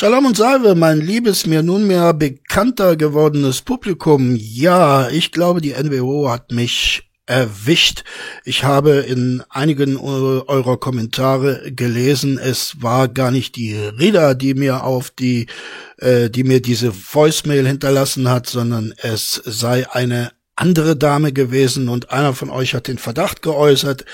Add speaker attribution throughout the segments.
Speaker 1: Shalom und Salve, mein liebes, mir nunmehr bekannter gewordenes Publikum. Ja, ich glaube, die NWO hat mich erwischt. Ich habe in einigen eurer Kommentare gelesen, es war gar nicht die Reda, die mir auf die, äh, die mir diese Voicemail hinterlassen hat, sondern es sei eine andere Dame gewesen und einer von euch hat den Verdacht geäußert,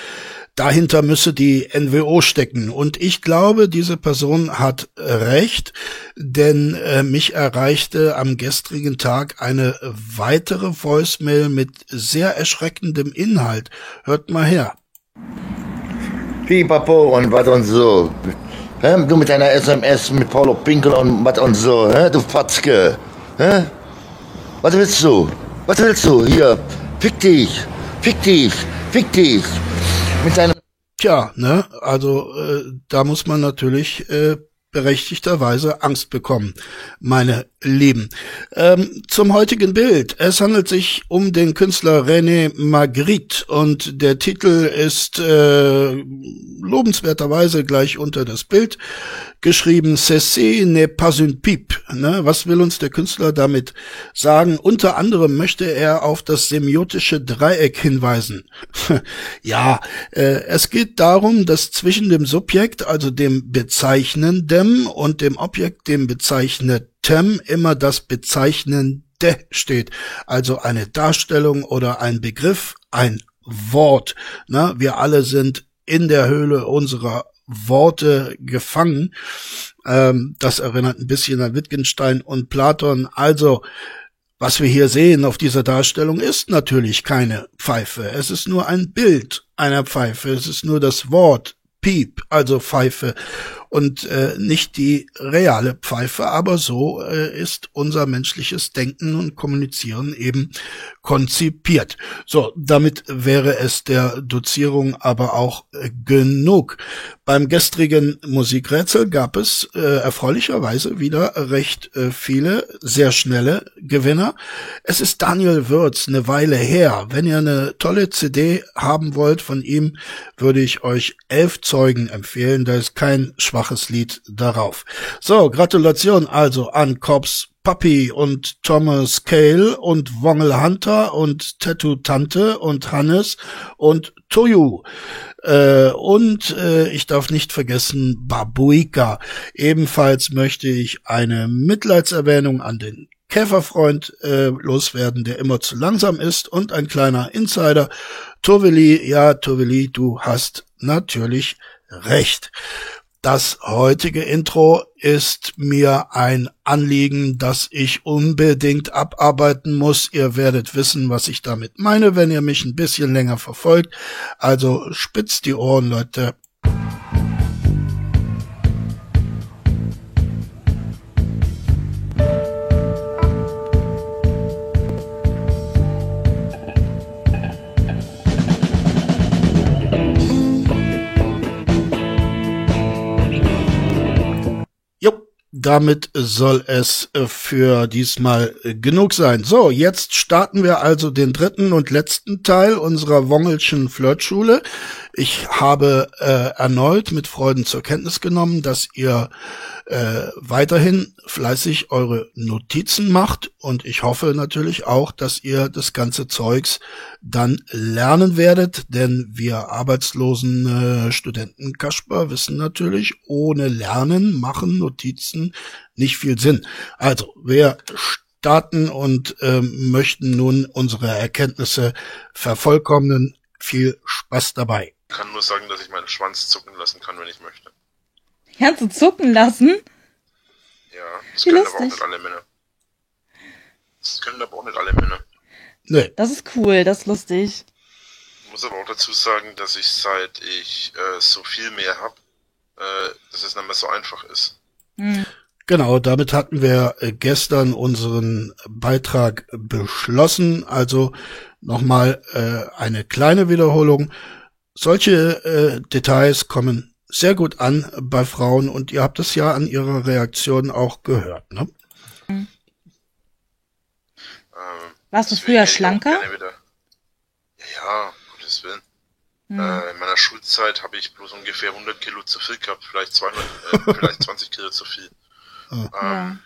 Speaker 1: dahinter müsse die NWO stecken. Und ich glaube, diese Person hat recht, denn äh, mich erreichte am gestrigen Tag eine weitere Voicemail mit sehr erschreckendem Inhalt. Hört mal her.
Speaker 2: Pipapo und was und so. Hä? Du mit deiner SMS mit Paulo Pinkel und was und so, hä? du Fatzke. Hä? Was willst du? Was willst du? Hier, fick dich, fick dich, fick dich
Speaker 1: mit seinem. Tja, ne, also äh, da muss man natürlich äh, berechtigterweise Angst bekommen, meine Lieben. Ähm, zum heutigen Bild. Es handelt sich um den Künstler René Magritte und der Titel ist äh, lobenswerterweise gleich unter das Bild geschrieben. Ceci n'est pas une pipe. Ne? Was will uns der Künstler damit sagen? Unter anderem möchte er auf das semiotische Dreieck hinweisen. ja, äh, es geht darum, dass zwischen dem Subjekt, also dem Bezeichnenden und dem Objekt, dem Bezeichneten, Tem immer das Bezeichnende steht. Also eine Darstellung oder ein Begriff, ein Wort. Na, wir alle sind in der Höhle unserer Worte gefangen. Ähm, das erinnert ein bisschen an Wittgenstein und Platon. Also, was wir hier sehen auf dieser Darstellung ist natürlich keine Pfeife. Es ist nur ein Bild einer Pfeife. Es ist nur das Wort Piep, also Pfeife und äh, nicht die reale Pfeife, aber so äh, ist unser menschliches Denken und Kommunizieren eben konzipiert. So, damit wäre es der Dozierung aber auch äh, genug. Beim gestrigen Musikrätsel gab es äh, erfreulicherweise wieder recht äh, viele, sehr schnelle Gewinner. Es ist Daniel Würz eine Weile her. Wenn ihr eine tolle CD haben wollt von ihm, würde ich euch elf Zeugen empfehlen. Da ist kein schwach schwaches Lied darauf. So, Gratulation also an Cops Puppy und Thomas Cale und Wongel Hunter und Tattoo Tante und Hannes und Toyu. Äh, und äh, ich darf nicht vergessen Babuika. Ebenfalls möchte ich eine Mitleidserwähnung an den Käferfreund äh, loswerden, der immer zu langsam ist und ein kleiner Insider. Toveli, ja, Toveli, du hast natürlich recht. Das heutige Intro ist mir ein Anliegen, das ich unbedingt abarbeiten muss. Ihr werdet wissen, was ich damit meine, wenn ihr mich ein bisschen länger verfolgt. Also spitzt die Ohren, Leute. Damit soll es äh, für diesmal äh, genug sein. So, jetzt starten wir also den dritten und letzten Teil unserer Wongelschen Flirtschule. Ich habe äh, erneut mit Freuden zur Kenntnis genommen, dass ihr äh, weiterhin fleißig eure Notizen macht und ich hoffe natürlich auch, dass ihr das ganze Zeugs dann lernen werdet, denn wir arbeitslosen äh, Studenten Kasper wissen natürlich, ohne Lernen machen Notizen nicht viel Sinn. Also, wer starten und ähm, möchten nun unsere Erkenntnisse vervollkommnen, viel Spaß dabei
Speaker 3: kann nur sagen, dass ich meinen Schwanz zucken lassen kann, wenn ich möchte.
Speaker 4: Kannst du zucken lassen?
Speaker 3: Ja, das Wie können lustig. aber auch nicht alle Männer. Das können aber auch nicht alle Männer.
Speaker 4: Nee. Das ist cool, das ist lustig.
Speaker 3: Ich muss aber auch dazu sagen, dass ich seit ich äh, so viel mehr habe, äh, dass es nicht mehr so einfach ist.
Speaker 1: Hm. Genau, damit hatten wir äh, gestern unseren Beitrag beschlossen. Also nochmal äh, eine kleine Wiederholung. Solche äh, Details kommen sehr gut an bei Frauen und ihr habt es ja an ihrer Reaktion auch gehört, ne?
Speaker 4: Mhm. Ähm, Warst du früher schlanker?
Speaker 3: Ja, Gottes Willen. Mhm. Äh, in meiner Schulzeit habe ich bloß ungefähr 100 Kilo zu viel gehabt, vielleicht 200, äh, vielleicht 20 Kilo zu viel. Ähm, ja.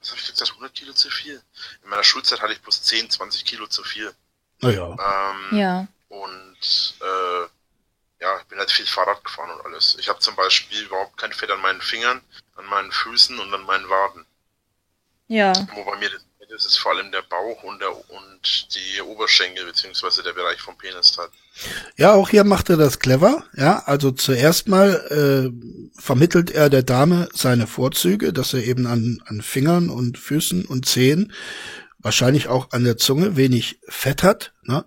Speaker 3: Was habe ich gesagt? 100 Kilo zu viel. In meiner Schulzeit hatte ich bloß 10, 20 Kilo zu viel.
Speaker 1: Naja.
Speaker 3: Ähm,
Speaker 4: ja.
Speaker 3: Und äh, ja, ich bin halt viel Fahrrad gefahren und alles. Ich habe zum Beispiel überhaupt kein Fett an meinen Fingern, an meinen Füßen und an meinen Waden.
Speaker 4: Ja.
Speaker 3: Wo bei mir ist vor allem der Bauch und, der, und die Oberschenkel, beziehungsweise der Bereich vom Penis halt.
Speaker 1: Ja, auch hier macht er das clever. Ja, also zuerst mal äh, vermittelt er der Dame seine Vorzüge, dass er eben an, an Fingern und Füßen und Zehen, wahrscheinlich auch an der Zunge, wenig Fett hat. Ne?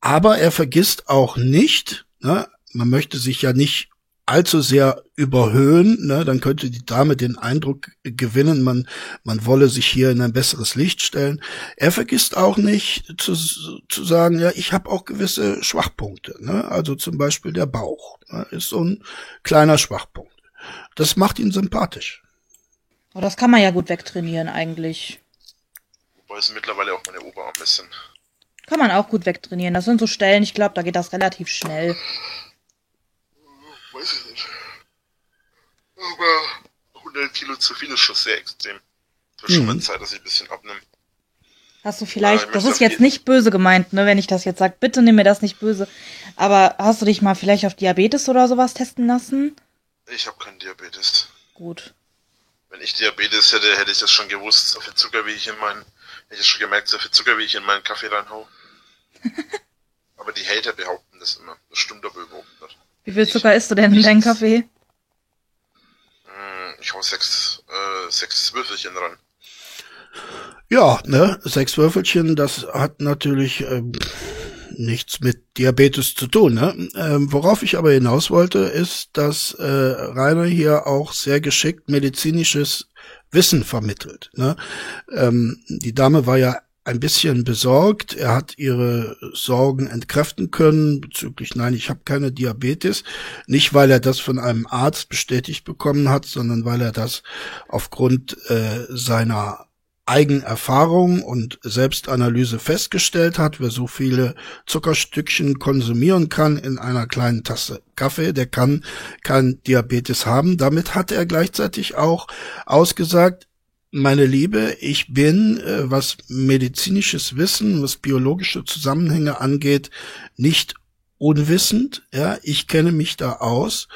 Speaker 1: Aber er vergisst auch nicht, ne? man möchte sich ja nicht allzu sehr überhöhen, ne, dann könnte die Dame den Eindruck gewinnen, man, man wolle sich hier in ein besseres Licht stellen. Er vergisst auch nicht zu, zu sagen, ja, ich habe auch gewisse Schwachpunkte. Ne? Also zum Beispiel der Bauch ne, ist so ein kleiner Schwachpunkt. Das macht ihn sympathisch.
Speaker 4: Oh, das kann man ja gut wegtrainieren eigentlich.
Speaker 3: Wobei es mittlerweile auch meine Oberarme sind.
Speaker 4: Kann man auch gut wegtrainieren. Das sind so Stellen, ich glaube, da geht das relativ schnell
Speaker 3: weiß ich nicht. Aber 100 Kilo zu viel ist schon sehr extrem. Es wird schon mal mhm. Zeit, dass ich ein bisschen abnehme.
Speaker 4: Hast du vielleicht, ja, das ist jetzt nicht böse gemeint, ne, wenn ich das jetzt sage, bitte nimm mir das nicht böse. Aber hast du dich mal vielleicht auf Diabetes oder sowas testen lassen?
Speaker 3: Ich habe keinen Diabetes.
Speaker 4: Gut.
Speaker 3: Wenn ich Diabetes hätte, hätte ich das schon gewusst, so viel Zucker wie ich in meinen, hätte ich schon gemerkt, so viel Zucker wie ich in meinen Kaffee reinhau. aber die Hater behaupten das immer. Das stimmt aber überhaupt nicht.
Speaker 4: Wie viel Zucker isst du denn in deinem Kaffee?
Speaker 3: Hm, ich hau sechs, äh, sechs Würfelchen dran.
Speaker 1: Ja, ne, sechs Würfelchen, das hat natürlich ähm, nichts mit Diabetes zu tun. Ne? Ähm, worauf ich aber hinaus wollte, ist, dass äh, Rainer hier auch sehr geschickt medizinisches Wissen vermittelt. Ne? Ähm, die Dame war ja ein bisschen besorgt. Er hat ihre Sorgen entkräften können bezüglich, nein, ich habe keine Diabetes. Nicht, weil er das von einem Arzt bestätigt bekommen hat, sondern weil er das aufgrund äh, seiner Eigenerfahrung und Selbstanalyse festgestellt hat, wer so viele Zuckerstückchen konsumieren kann in einer kleinen Tasse Kaffee, der kann kein Diabetes haben. Damit hat er gleichzeitig auch ausgesagt, meine Liebe, ich bin, äh, was medizinisches Wissen, was biologische Zusammenhänge angeht, nicht unwissend. Ja, ich kenne mich da aus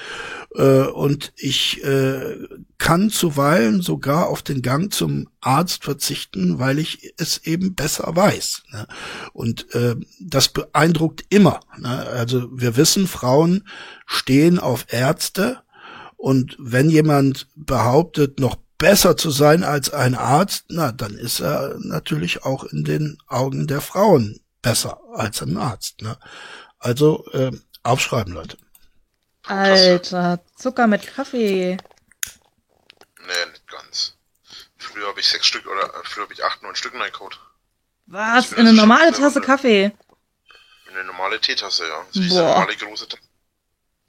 Speaker 1: äh, und ich äh, kann zuweilen sogar auf den Gang zum Arzt verzichten, weil ich es eben besser weiß. Ne? Und äh, das beeindruckt immer. Ne? Also wir wissen, Frauen stehen auf Ärzte. Und wenn jemand behauptet, noch besser zu sein als ein Arzt, na, dann ist er natürlich auch in den Augen der Frauen besser als ein Arzt. Ne? Also äh, aufschreiben, Leute.
Speaker 4: Alter, Zucker mit Kaffee.
Speaker 3: Nee, nicht ganz. Früher habe ich sechs Stück oder äh, früher habe ich acht, neun Stück in Code.
Speaker 4: Was? In eine normale Tasse Kaffee?
Speaker 3: In eine normale Teetasse, ja. So diese normale große Tasse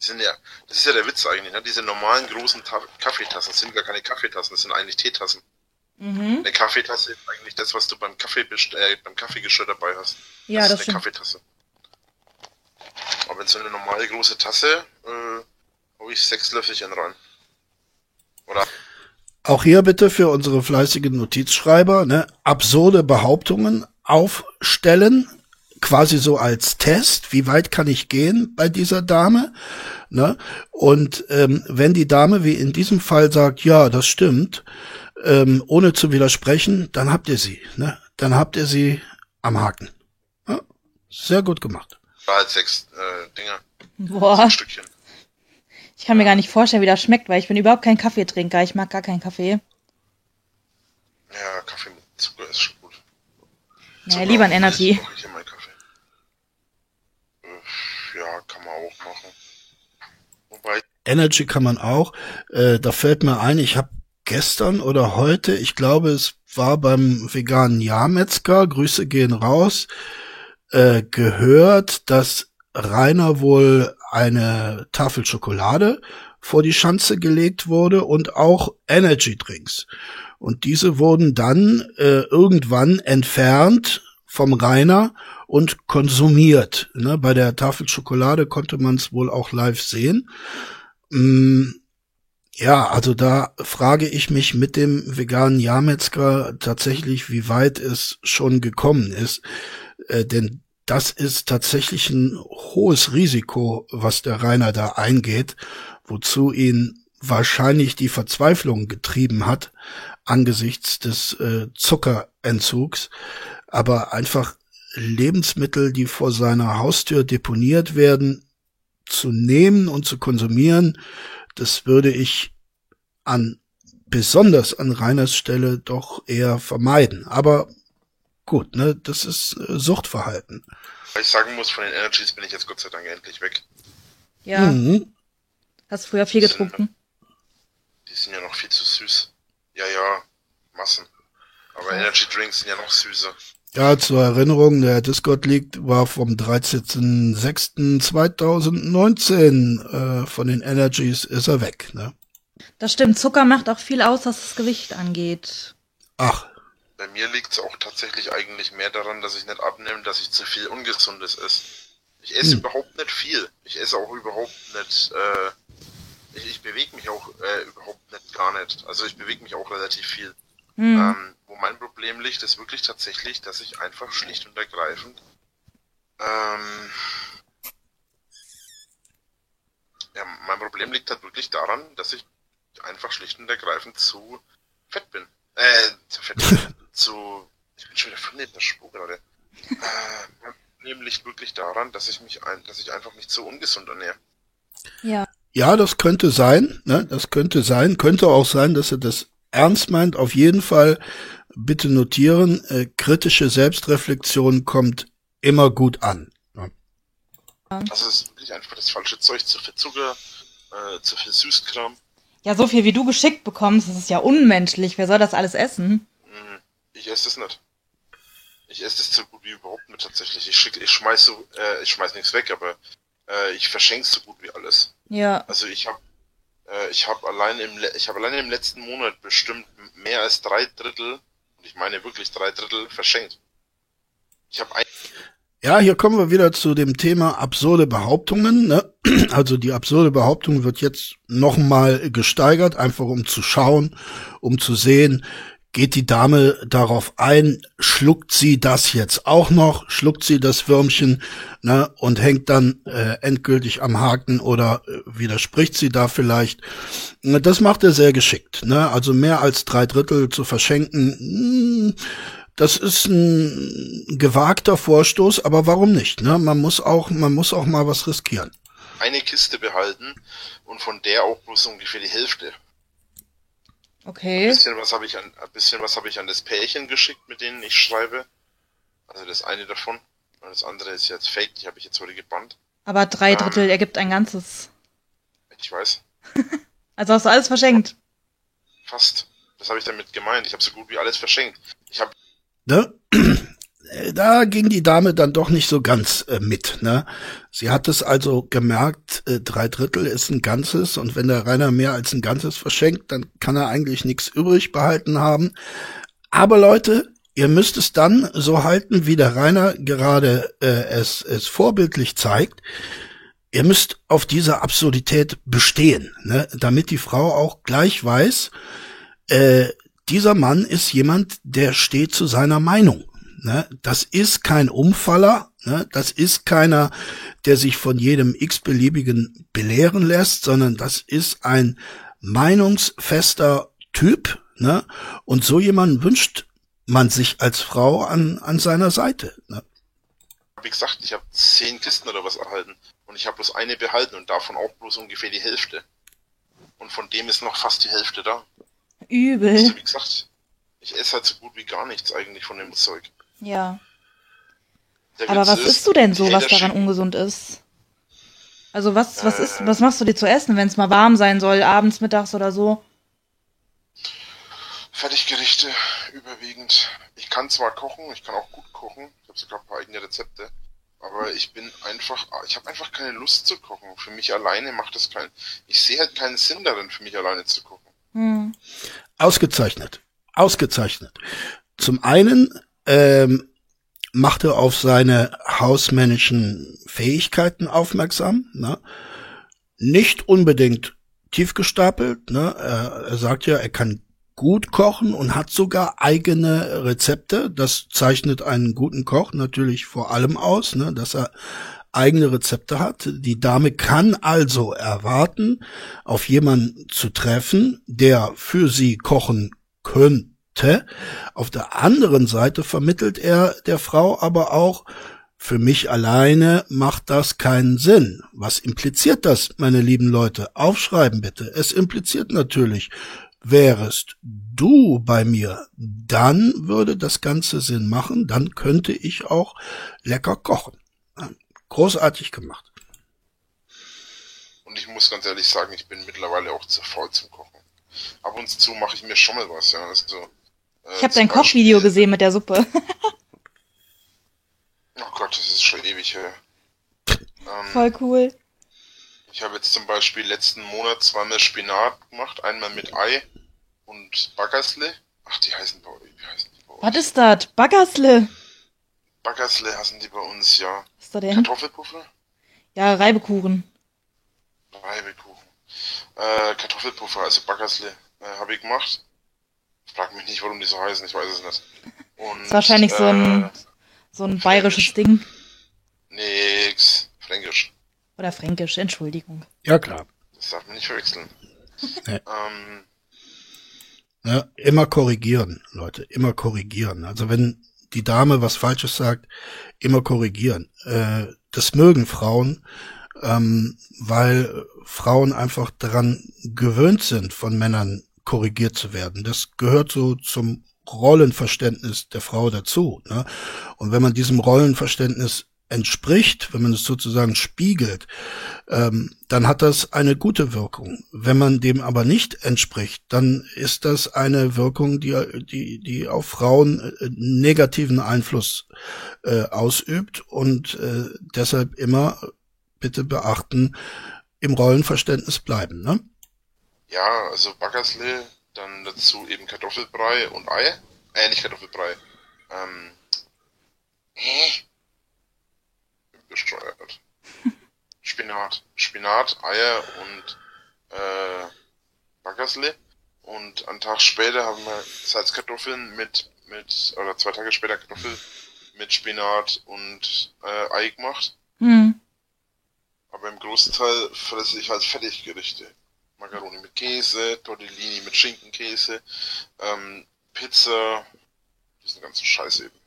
Speaker 3: sind ja, das ist ja der Witz eigentlich, ne? Diese normalen großen Ta Kaffeetassen sind gar keine Kaffeetassen, das sind eigentlich Teetassen. Mhm. Eine Kaffeetasse ist eigentlich das, was du beim Kaffee äh, beim Kaffeegeschirr dabei hast.
Speaker 4: Ja,
Speaker 3: das,
Speaker 4: das
Speaker 3: ist eine stimmt. Kaffeetasse. Aber in so eine normale große Tasse äh, habe ich sechs Löffelchen rein. Oder?
Speaker 1: Auch hier bitte für unsere fleißigen Notizschreiber, ne, absurde Behauptungen aufstellen, quasi so als Test, wie weit kann ich gehen bei dieser Dame? Ne? Und ähm, wenn die Dame wie in diesem Fall sagt, ja, das stimmt, ähm, ohne zu widersprechen, dann habt ihr sie. Ne? Dann habt ihr sie am Haken. Ja? Sehr gut gemacht.
Speaker 3: War halt sechs äh, Dinger.
Speaker 4: Boah. Sechs Stückchen. Ich kann mir gar nicht vorstellen, wie das schmeckt, weil ich bin überhaupt kein Kaffeetrinker. Ich mag gar keinen Kaffee.
Speaker 3: Ja, Kaffee mit Zucker ist schon gut.
Speaker 4: Naja, lieber ein Energy. Ich
Speaker 3: ja, kann man auch machen. Wobei.
Speaker 1: Energy kann man auch. Äh, da fällt mir ein, ich habe gestern oder heute, ich glaube, es war beim veganen Jahrmetzger, Grüße gehen raus, äh, gehört, dass Rainer wohl eine Tafel Schokolade vor die Schanze gelegt wurde und auch Energy Drinks. Und diese wurden dann äh, irgendwann entfernt vom Rainer und konsumiert. Ne? Bei der Tafel Schokolade konnte man es wohl auch live sehen. Mm, Ja, also da frage ich mich mit dem veganen Jahrmetzger tatsächlich, wie weit es schon gekommen ist. Äh, denn das ist tatsächlich ein hohes Risiko, was der Rainer da eingeht, wozu ihn wahrscheinlich die Verzweiflung getrieben hat angesichts des äh, Zuckerentzugs, aber einfach Lebensmittel, die vor seiner Haustür deponiert werden, zu nehmen und zu konsumieren, das würde ich an besonders an Reiners Stelle doch eher vermeiden. Aber gut, ne, das ist äh, Suchtverhalten.
Speaker 3: Ich sagen muss, von den Energies bin ich jetzt Gott sei Dank endlich weg.
Speaker 4: Ja. Mhm. Hast früher viel getrunken?
Speaker 3: Die sind ja noch viel zu süß. Ja, ja, Massen. Aber. Energy Drinks sind ja noch süßer.
Speaker 1: Ja, zur Erinnerung, der Discord League war vom 13.06.2019. Äh, von den Energies ist er weg, ne?
Speaker 4: Das stimmt. Zucker macht auch viel aus, was das Gewicht angeht.
Speaker 1: Ach.
Speaker 3: Bei mir liegt es auch tatsächlich eigentlich mehr daran, dass ich nicht abnehme, dass ich zu viel Ungesundes esse. Ich esse hm. überhaupt nicht viel. Ich esse auch überhaupt nicht, äh, ich, ich bewege mich auch äh, überhaupt nicht gar nicht. Also ich bewege mich auch relativ viel. Hm. Ähm, wo mein Problem liegt, ist wirklich tatsächlich, dass ich einfach schlicht und ergreifend ähm, ja, mein Problem liegt halt wirklich daran, dass ich einfach schlicht und ergreifend zu fett bin. Äh, zu fett bin. zu. Ich bin schon wieder voll in der Spur gerade. Äh, mein Problem liegt wirklich daran, dass ich mich ein, dass ich einfach mich zu ungesund ernähre.
Speaker 4: Ja.
Speaker 1: Ja, das könnte sein, ne? Das könnte sein. Könnte auch sein, dass er das ernst meint. Auf jeden Fall bitte notieren, äh, kritische Selbstreflexion kommt immer gut an.
Speaker 3: Ja. Das ist wirklich einfach das falsche Zeug, zu viel Zucker, äh, zu viel Süßkram.
Speaker 4: Ja, so viel wie du geschickt bekommst, das ist ja unmenschlich. Wer soll das alles essen?
Speaker 3: Mhm. Ich esse es nicht. Ich esse es so gut wie überhaupt nicht tatsächlich. Ich, schick, ich schmeiß so, äh, ich schmeiß nichts weg, aber äh, ich verschenke so gut wie alles.
Speaker 4: Ja.
Speaker 3: Also ich habe äh, ich habe allein im ich habe allein im letzten Monat bestimmt mehr als drei Drittel, und ich meine wirklich drei Drittel verschenkt. Ich habe ein
Speaker 1: ja, hier kommen wir wieder zu dem Thema absurde Behauptungen. Ne? Also die absurde Behauptung wird jetzt nochmal gesteigert, einfach um zu schauen, um zu sehen, geht die Dame darauf ein, schluckt sie das jetzt auch noch, schluckt sie das Würmchen ne, und hängt dann äh, endgültig am Haken oder äh, widerspricht sie da vielleicht. Das macht er sehr geschickt. Ne? Also mehr als drei Drittel zu verschenken, mh, hm, das ist ein gewagter Vorstoß, aber warum nicht? Ne? Man muss auch, man muss auch mal was riskieren.
Speaker 3: Eine Kiste behalten und von der auch bloß ungefähr die Hälfte.
Speaker 4: Okay.
Speaker 3: Ein bisschen was habe ich an, ein bisschen was habe ich an das Pärchen geschickt, mit denen ich schreibe. Also das eine davon. Und das andere ist jetzt fake, die habe ich jetzt heute gebannt.
Speaker 4: Aber drei ähm, Drittel ergibt ein ganzes.
Speaker 3: Ich weiß.
Speaker 4: also hast du alles verschenkt?
Speaker 3: Fast. Das habe ich damit gemeint. Ich habe so gut wie alles verschenkt. Ich habe
Speaker 1: ne? Da ging die Dame dann doch nicht so ganz äh, mit. Ne? Sie hat es also gemerkt, äh, drei Drittel ist ein Ganzes und wenn der Rainer mehr als ein Ganzes verschenkt, dann kann er eigentlich nichts übrig behalten haben. Aber Leute, ihr müsst es dann so halten, wie der Rainer gerade äh, es, es vorbildlich zeigt. Ihr müsst auf dieser Absurdität bestehen, ne? damit die Frau auch gleich weiß, äh, dieser Mann ist jemand, der steht zu seiner Meinung. Ne? Das ist kein Umfaller, ne? das ist keiner, der sich von jedem x-beliebigen belehren lässt, sondern das ist ein meinungsfester Typ. Ne? Und so jemanden wünscht man sich als Frau an, an seiner Seite. Ne?
Speaker 3: Wie gesagt, ich habe zehn Kisten oder was erhalten und ich habe bloß eine behalten und davon auch bloß ungefähr die Hälfte. Und von dem ist noch fast die Hälfte da.
Speaker 4: Übel.
Speaker 3: Also, wie gesagt, ich esse halt so gut wie gar nichts eigentlich von dem Zeug.
Speaker 4: Ja. Aber was ist, isst du denn so, was daran ungesund ist? Also was, was äh, ist, was machst du dir zu essen, wenn es mal warm sein soll, abends, mittags oder so?
Speaker 3: Fertiggerichte überwiegend. Ich kann zwar kochen, ich kann auch gut kochen. Ich habe sogar ein paar eigene Rezepte. Aber ich bin einfach, ich habe einfach keine Lust zu kochen. Für mich alleine macht das keinen. Ich sehe halt keinen Sinn darin, für mich alleine zu kochen.
Speaker 1: Hm. Ausgezeichnet. Ausgezeichnet. Zum einen ähm, macht er auf seine hausmännischen Fähigkeiten aufmerksam. Ne? Nicht unbedingt tief gestapelt. Ne? Er, er sagt ja, er kann gut kochen und hat sogar eigene Rezepte. Das zeichnet einen guten Koch natürlich vor allem aus, ne, dass er eigene Rezepte hat. Die Dame kann also erwarten, auf jemanden zu treffen, der für sie kochen könnte. Auf der anderen Seite vermittelt er der Frau aber auch, für mich alleine macht das keinen Sinn. Was impliziert das, meine lieben Leute? Aufschreiben bitte. Es impliziert natürlich, wärest du bei mir, dann würde das Ganze Sinn machen, dann könnte ich auch lecker kochen. Großartig gemacht.
Speaker 3: Und ich muss ganz ehrlich sagen, ich bin mittlerweile auch zu faul zum Kochen. Ab und zu mache ich mir schon mal was, ja. Also,
Speaker 4: äh, ich habe dein Kochvideo gesehen mit der Suppe.
Speaker 3: oh Gott, das ist schon ewig her.
Speaker 4: Ähm, Voll cool.
Speaker 3: Ich habe jetzt zum Beispiel letzten Monat zweimal Spinat gemacht, einmal mit Ei und Baggersle. Ach, die heißen bei euch. Wie heißen die bei
Speaker 4: euch? Was ist das? Baggersle?
Speaker 3: Baggersle heißen die bei uns, ja.
Speaker 4: Was ist da denn?
Speaker 3: Kartoffelpuffer?
Speaker 4: Ja, Reibekuchen.
Speaker 3: Reibekuchen. Äh, Kartoffelpuffer, also Baggersle, äh, habe ich gemacht. Frag mich nicht, warum die so heißen, ich weiß es nicht.
Speaker 4: Und, das ist wahrscheinlich äh, so ein, so ein bayerisches Ding.
Speaker 3: Nix. Fränkisch.
Speaker 4: Oder Fränkisch, Entschuldigung.
Speaker 1: Ja, klar.
Speaker 3: Das darf man nicht verwechseln. Nee. Ähm,
Speaker 1: ja, immer korrigieren, Leute, immer korrigieren. Also wenn die Dame was Falsches sagt, immer korrigieren. Äh, das mögen Frauen, ähm, weil Frauen einfach daran gewöhnt sind, von Männern korrigiert zu werden. Das gehört so zum Rollenverständnis der Frau dazu. Ne? Und wenn man diesem Rollenverständnis entspricht, wenn man es sozusagen spiegelt, ähm, dann hat das eine gute Wirkung. Wenn man dem aber nicht entspricht, dann ist das eine Wirkung, die, die, die auf Frauen äh, negativen Einfluss äh, ausübt und äh, deshalb immer bitte beachten, im Rollenverständnis bleiben. Ne?
Speaker 3: Ja, also Backersle, dann dazu eben Kartoffelbrei und Ei. Äh, nicht Kartoffelbrei. Ähm, hä? gesteuert. Spinat. Spinat, Eier und äh, Baggersle. Und einen Tag später haben wir Salzkartoffeln mit, mit, oder zwei Tage später Kartoffeln mit Spinat und äh, Ei gemacht. Mhm. Aber im großen Teil fresse ich halt Fertiggerichte. Macaroni mit Käse, Tortellini mit Schinkenkäse, ähm, Pizza, diesen ganzen Scheiß eben.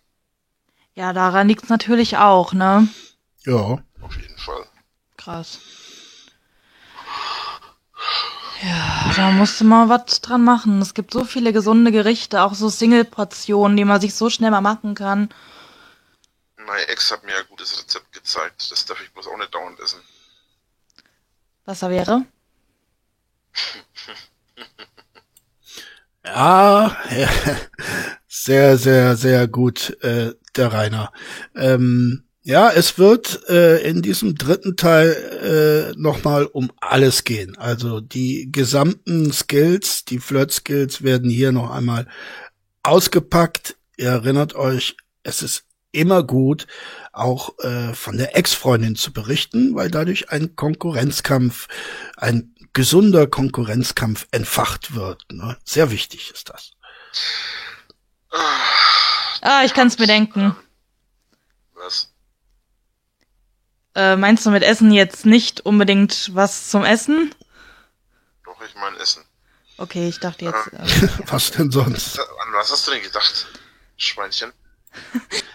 Speaker 4: Ja, daran liegt's natürlich auch, ne?
Speaker 1: Ja.
Speaker 3: Auf jeden Fall.
Speaker 4: Krass. Ja, da musst du mal was dran machen. Es gibt so viele gesunde Gerichte, auch so Single-Portionen, die man sich so schnell mal machen kann.
Speaker 3: Meine Ex hat mir ein gutes Rezept gezeigt. Das darf ich bloß auch nicht dauernd essen.
Speaker 4: Was da wäre?
Speaker 1: Ja, sehr, sehr, sehr gut, äh, der Rainer. Ähm, ja, es wird äh, in diesem dritten Teil äh, nochmal um alles gehen. Also die gesamten Skills, die Flirt-Skills werden hier noch einmal ausgepackt. Ihr erinnert euch, es ist immer gut, auch äh, von der Ex-Freundin zu berichten, weil dadurch ein Konkurrenzkampf, ein gesunder Konkurrenzkampf entfacht wird. Ne? Sehr wichtig ist das.
Speaker 4: Ah, ich kann es mir denken.
Speaker 3: Was?
Speaker 4: Äh, meinst du mit Essen jetzt nicht unbedingt was zum Essen?
Speaker 3: Doch, ich meine Essen.
Speaker 4: Okay, ich dachte jetzt.
Speaker 1: Äh, was denn sonst?
Speaker 3: An was hast du denn gedacht, Schweinchen?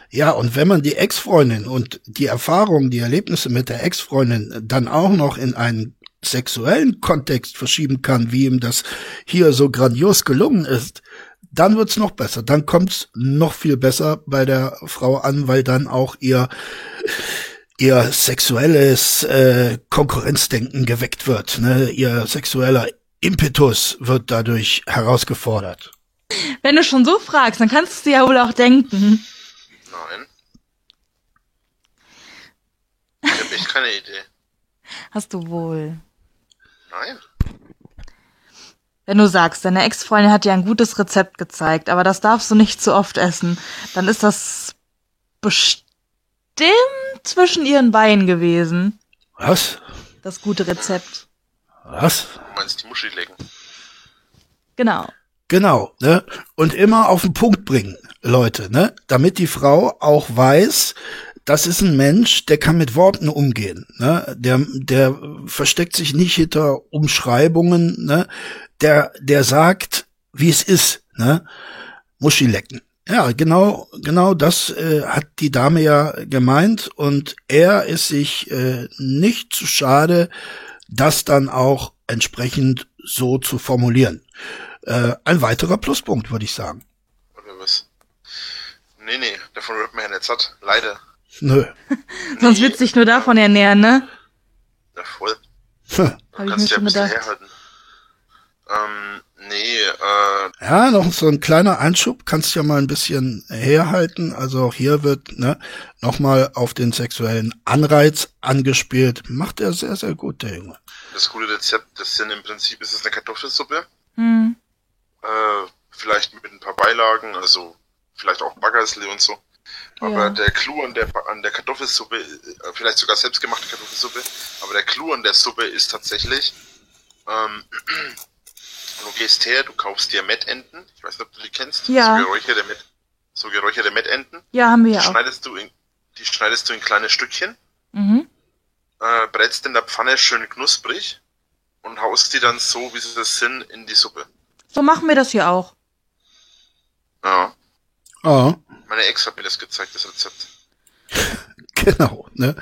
Speaker 1: Ja, und wenn man die Ex-Freundin und die Erfahrungen, die Erlebnisse mit der Ex-Freundin dann auch noch in einen sexuellen Kontext verschieben kann, wie ihm das hier so grandios gelungen ist, dann wird's noch besser. Dann kommt's noch viel besser bei der Frau an, weil dann auch ihr ihr sexuelles äh, Konkurrenzdenken geweckt wird. Ne? Ihr sexueller Impetus wird dadurch herausgefordert.
Speaker 4: Wenn du schon so fragst, dann kannst du es dir ja wohl auch denken.
Speaker 3: Nein. Ich habe echt keine Idee.
Speaker 4: Hast du wohl.
Speaker 3: Nein.
Speaker 4: Wenn du sagst, deine Ex-Freundin hat dir ein gutes Rezept gezeigt, aber das darfst du nicht zu oft essen, dann ist das bestimmt zwischen ihren Beinen gewesen.
Speaker 1: Was?
Speaker 4: Das gute Rezept.
Speaker 1: Was?
Speaker 3: Du meinst die Muschi lecken.
Speaker 4: Genau.
Speaker 1: Genau, ne? Und immer auf den Punkt bringen, Leute, ne? Damit die Frau auch weiß, das ist ein Mensch, der kann mit Worten umgehen, ne? Der, der versteckt sich nicht hinter Umschreibungen, ne? Der, der sagt, wie es ist, ne? Muschi lecken. Ja, genau, genau das äh, hat die Dame ja gemeint und er ist sich äh, nicht zu schade, das dann auch entsprechend so zu formulieren. Äh, ein weiterer Pluspunkt, würde ich sagen.
Speaker 3: Nee, nee, davon wird man ja nicht satt. Leider.
Speaker 1: Nö.
Speaker 4: Sonst nee. wird sich nur davon ernähren, ne?
Speaker 3: Ja, voll. Hm. Man kann ja ein bisschen herhalten. Ähm, nee, äh.
Speaker 1: Ja, noch so ein kleiner Einschub, kannst ja mal ein bisschen herhalten. Also auch hier wird ne, nochmal auf den sexuellen Anreiz angespielt. Macht er sehr, sehr gut, der Junge.
Speaker 3: Das gute Rezept, das sind im Prinzip, ist es eine Kartoffelsuppe. Hm. Äh, vielleicht mit ein paar Beilagen, also vielleicht auch Baggersli und so. Aber ja. der Clou an der, an der Kartoffelsuppe, äh, vielleicht sogar selbstgemachte Kartoffelsuppe, aber der Clou an der Suppe ist tatsächlich, ähm, du gehst her, du kaufst dir Mettenten, ich weiß nicht, ob du die kennst,
Speaker 4: ja.
Speaker 3: so geräucherte, Met, so geräucherte Mettenten.
Speaker 4: Ja, haben wir
Speaker 3: ja
Speaker 4: auch.
Speaker 3: Schneidest du in, die schneidest du in kleine Stückchen, mhm. äh, brätst in der Pfanne schön knusprig und haust die dann so, wie sie sind, in die Suppe.
Speaker 4: So machen wir das hier auch.
Speaker 3: Ja.
Speaker 1: Ah.
Speaker 3: Meine Ex hat mir das gezeigt, das Rezept.
Speaker 1: Genau, ne?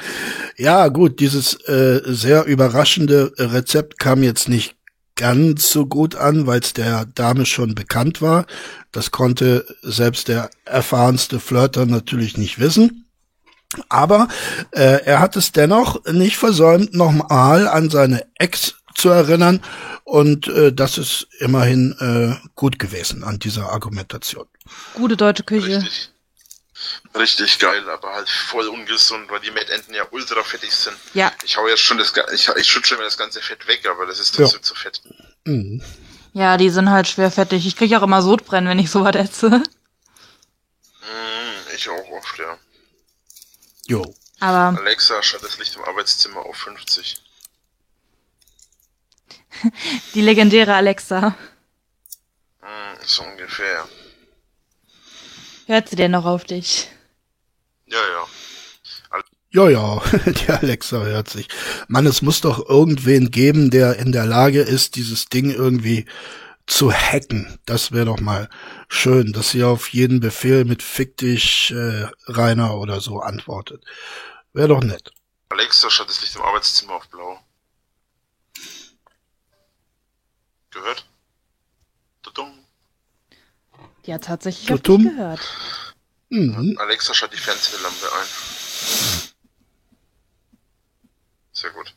Speaker 1: Ja, gut, dieses äh, sehr überraschende Rezept kam jetzt nicht ganz so gut an, weil es der Dame schon bekannt war. Das konnte selbst der erfahrenste Flirter natürlich nicht wissen. Aber äh, er hat es dennoch nicht versäumt, nochmal an seine Ex zu erinnern. Und äh, das ist immerhin äh, gut gewesen an dieser Argumentation.
Speaker 4: Gute deutsche Küche.
Speaker 3: Richtig, richtig geil, aber halt voll ungesund, weil die Mettenten ja ultra fettig sind.
Speaker 4: Ja.
Speaker 3: Ich hau jetzt schon das, ich, ich schüttle mir das ganze Fett weg, aber das ist trotzdem ja. zu fett.
Speaker 4: Mhm. Ja, die sind halt schwer fettig. Ich krieg auch immer Sodbrennen, wenn ich so was esse. Mm,
Speaker 3: ich auch oft, ja.
Speaker 1: Jo.
Speaker 4: Aber.
Speaker 3: Alexa, schalt das Licht im Arbeitszimmer auf 50.
Speaker 4: Die legendäre Alexa.
Speaker 3: Hm, so ungefähr.
Speaker 4: Hört sie denn noch auf dich?
Speaker 3: Ja, ja.
Speaker 1: Ja, ja, die Alexa hört sich. Mann, es muss doch irgendwen geben, der in der Lage ist, dieses Ding irgendwie zu hacken. Das wäre doch mal schön, dass sie auf jeden Befehl mit Fick dich, äh, Rainer oder so antwortet. Wäre doch nett.
Speaker 3: Alexa, schaut das Licht im Arbeitszimmer auf blau. Gehört?
Speaker 4: Hat tatsächlich auf dich gehört.
Speaker 3: Mhm. Alexa, schalt die Fernsehlampe ein. Sehr gut.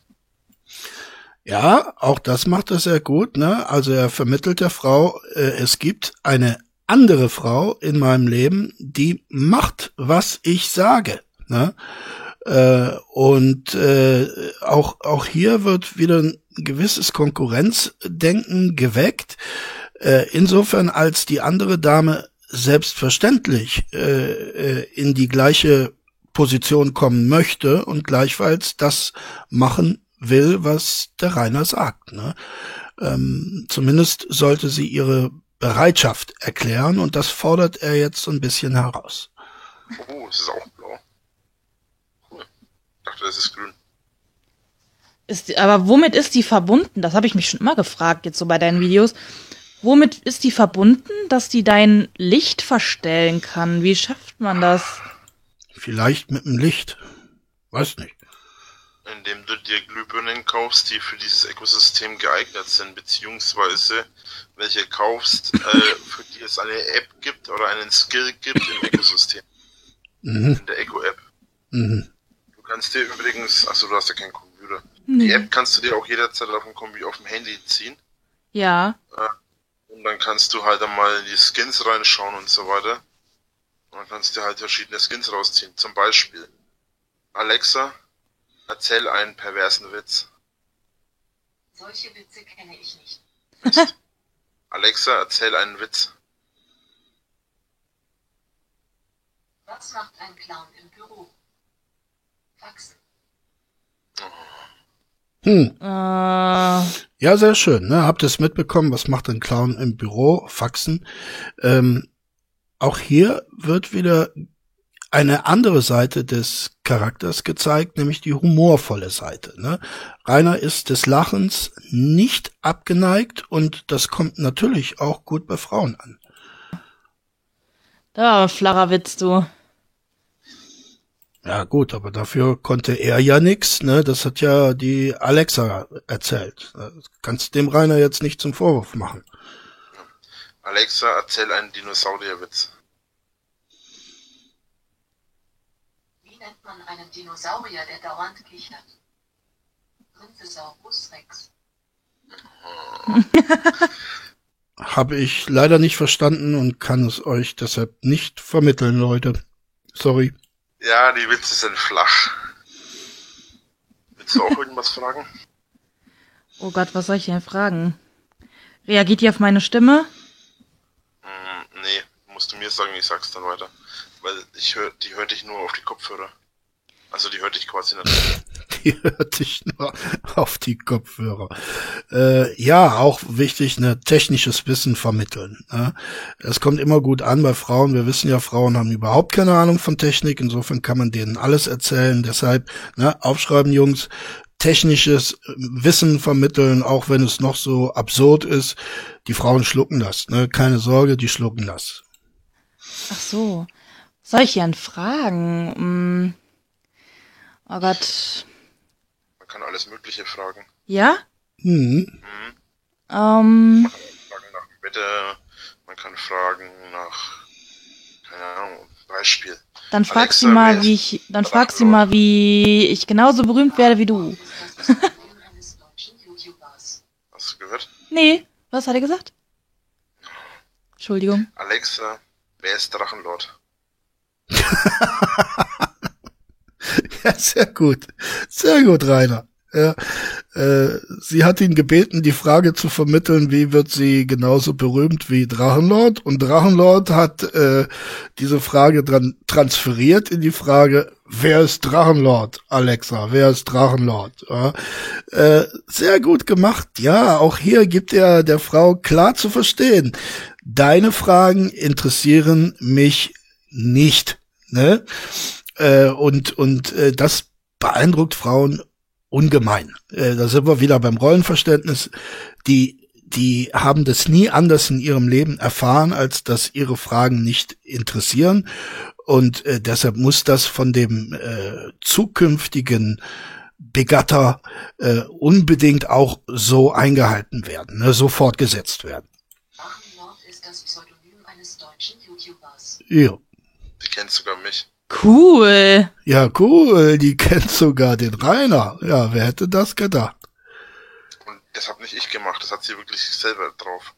Speaker 1: Ja, auch das macht er sehr gut. Ne? Also er vermittelt der Frau, äh, es gibt eine andere Frau in meinem Leben, die macht, was ich sage. Ne? Äh, und äh, auch, auch hier wird wieder ein gewisses Konkurrenzdenken geweckt. Äh, insofern als die andere Dame selbstverständlich äh, äh, in die gleiche Position kommen möchte und gleichfalls das machen will, was der Rainer sagt. Ne? Ähm, zumindest sollte sie ihre Bereitschaft erklären und das fordert er jetzt so ein bisschen heraus.
Speaker 3: Oh, es ist auch dachte, das ist grün.
Speaker 4: Ist, aber womit ist die verbunden? Das habe ich mich schon immer gefragt, jetzt so bei deinen Videos. Womit ist die verbunden, dass die dein Licht verstellen kann? Wie schafft man das?
Speaker 1: Vielleicht mit dem Licht. Weiß nicht.
Speaker 3: Indem du dir Glühbirnen kaufst, die für dieses Ökosystem geeignet sind, beziehungsweise welche kaufst, äh, für die es eine App gibt oder einen Skill gibt im Ökosystem. Mhm. In der Eco-App. Mhm kannst dir übrigens, achso, du hast ja keinen Computer. Nee. Die App kannst du dir auch jederzeit auf dem Computer, auf dem Handy ziehen.
Speaker 4: Ja.
Speaker 3: Und dann kannst du halt einmal in die Skins reinschauen und so weiter. Und dann kannst du halt verschiedene Skins rausziehen. Zum Beispiel, Alexa, erzähl einen perversen Witz.
Speaker 5: Solche Witze kenne ich nicht.
Speaker 3: Alexa, erzähl einen Witz.
Speaker 5: Was macht ein Clown im Büro? wachsen.
Speaker 1: Hm.
Speaker 4: Äh,
Speaker 1: Ja, sehr schön. Ne? Habt ihr es mitbekommen? Was macht ein Clown im Büro? Faxen. Ähm, auch hier wird wieder eine andere Seite des Charakters gezeigt, nämlich die humorvolle Seite. Ne? Rainer ist des Lachens nicht abgeneigt und das kommt natürlich auch gut bei Frauen an.
Speaker 4: da flacher Witz, du.
Speaker 1: Ja gut, aber dafür konnte er ja nix. Ne? Das hat ja die Alexa erzählt. Das kannst dem Rainer jetzt nicht zum Vorwurf machen.
Speaker 3: Alexa, erzähl einen Dinosaurierwitz.
Speaker 5: Wie nennt man einen Dinosaurier, der dauernd kichert? Brontosaurus Rex.
Speaker 1: Habe ich leider nicht verstanden und kann es euch deshalb nicht vermitteln, Leute. Sorry.
Speaker 3: Ja, die Witze sind flach. Willst du auch irgendwas fragen?
Speaker 4: Oh Gott, was soll ich denn fragen? Reagiert ihr auf meine Stimme?
Speaker 3: Hm, nee, musst du mir sagen, ich sag's dann weiter. Weil ich hör, die hört dich nur auf die Kopfhörer. Also die hört dich quasi nicht.
Speaker 1: Die hört dich nur auf die Kopfhörer. Äh, ja, auch wichtig, ne, technisches Wissen vermitteln. Ne? Es kommt immer gut an bei Frauen. Wir wissen ja, Frauen haben überhaupt keine Ahnung von Technik. Insofern kann man denen alles erzählen. Deshalb, ne, aufschreiben, Jungs, technisches Wissen vermitteln, auch wenn es noch so absurd ist. Die Frauen schlucken das. Ne? Keine Sorge, die schlucken das.
Speaker 4: Ach so. Soll ich denn fragen? Hm. Oh Gott.
Speaker 3: Man kann alles Mögliche fragen.
Speaker 4: Ja?
Speaker 1: Hm.
Speaker 4: Ähm,
Speaker 3: Fragen nach dem Wetter, man kann fragen nach, keine Ahnung, Beispiel.
Speaker 4: dann frag
Speaker 3: Alexa,
Speaker 4: sie mal, wie ich, dann frag sie mal, wie ich genauso berühmt werde wie du.
Speaker 5: Das ist das Problem eines deutschen YouTubers.
Speaker 3: Hast du gehört?
Speaker 4: Nee, was hat er gesagt? Entschuldigung.
Speaker 3: Alexa, wer ist Drachenlord?
Speaker 1: Ja, sehr gut. Sehr gut, Rainer. Ja, äh, sie hat ihn gebeten, die Frage zu vermitteln, wie wird sie genauso berühmt wie Drachenlord? Und Drachenlord hat äh, diese Frage dran transferiert in die Frage, wer ist Drachenlord, Alexa? Wer ist Drachenlord? Ja, äh, sehr gut gemacht. Ja, auch hier gibt er der Frau klar zu verstehen. Deine Fragen interessieren mich nicht. Ne? Äh, und und äh, das beeindruckt Frauen ungemein. Äh, da sind wir wieder beim Rollenverständnis. Die die haben das nie anders in ihrem Leben erfahren, als dass ihre Fragen nicht interessieren. Und äh, deshalb muss das von dem äh, zukünftigen Begatter äh, unbedingt auch so eingehalten werden, ne, so fortgesetzt werden.
Speaker 5: Drachenlord ist das Pseudonym eines deutschen YouTubers.
Speaker 1: Ja.
Speaker 3: Die kennt sogar mich.
Speaker 4: Cool.
Speaker 1: Ja, cool, die kennt sogar den Rainer. Ja, wer hätte das gedacht?
Speaker 3: Und das hab nicht ich gemacht, das hat sie wirklich selber drauf.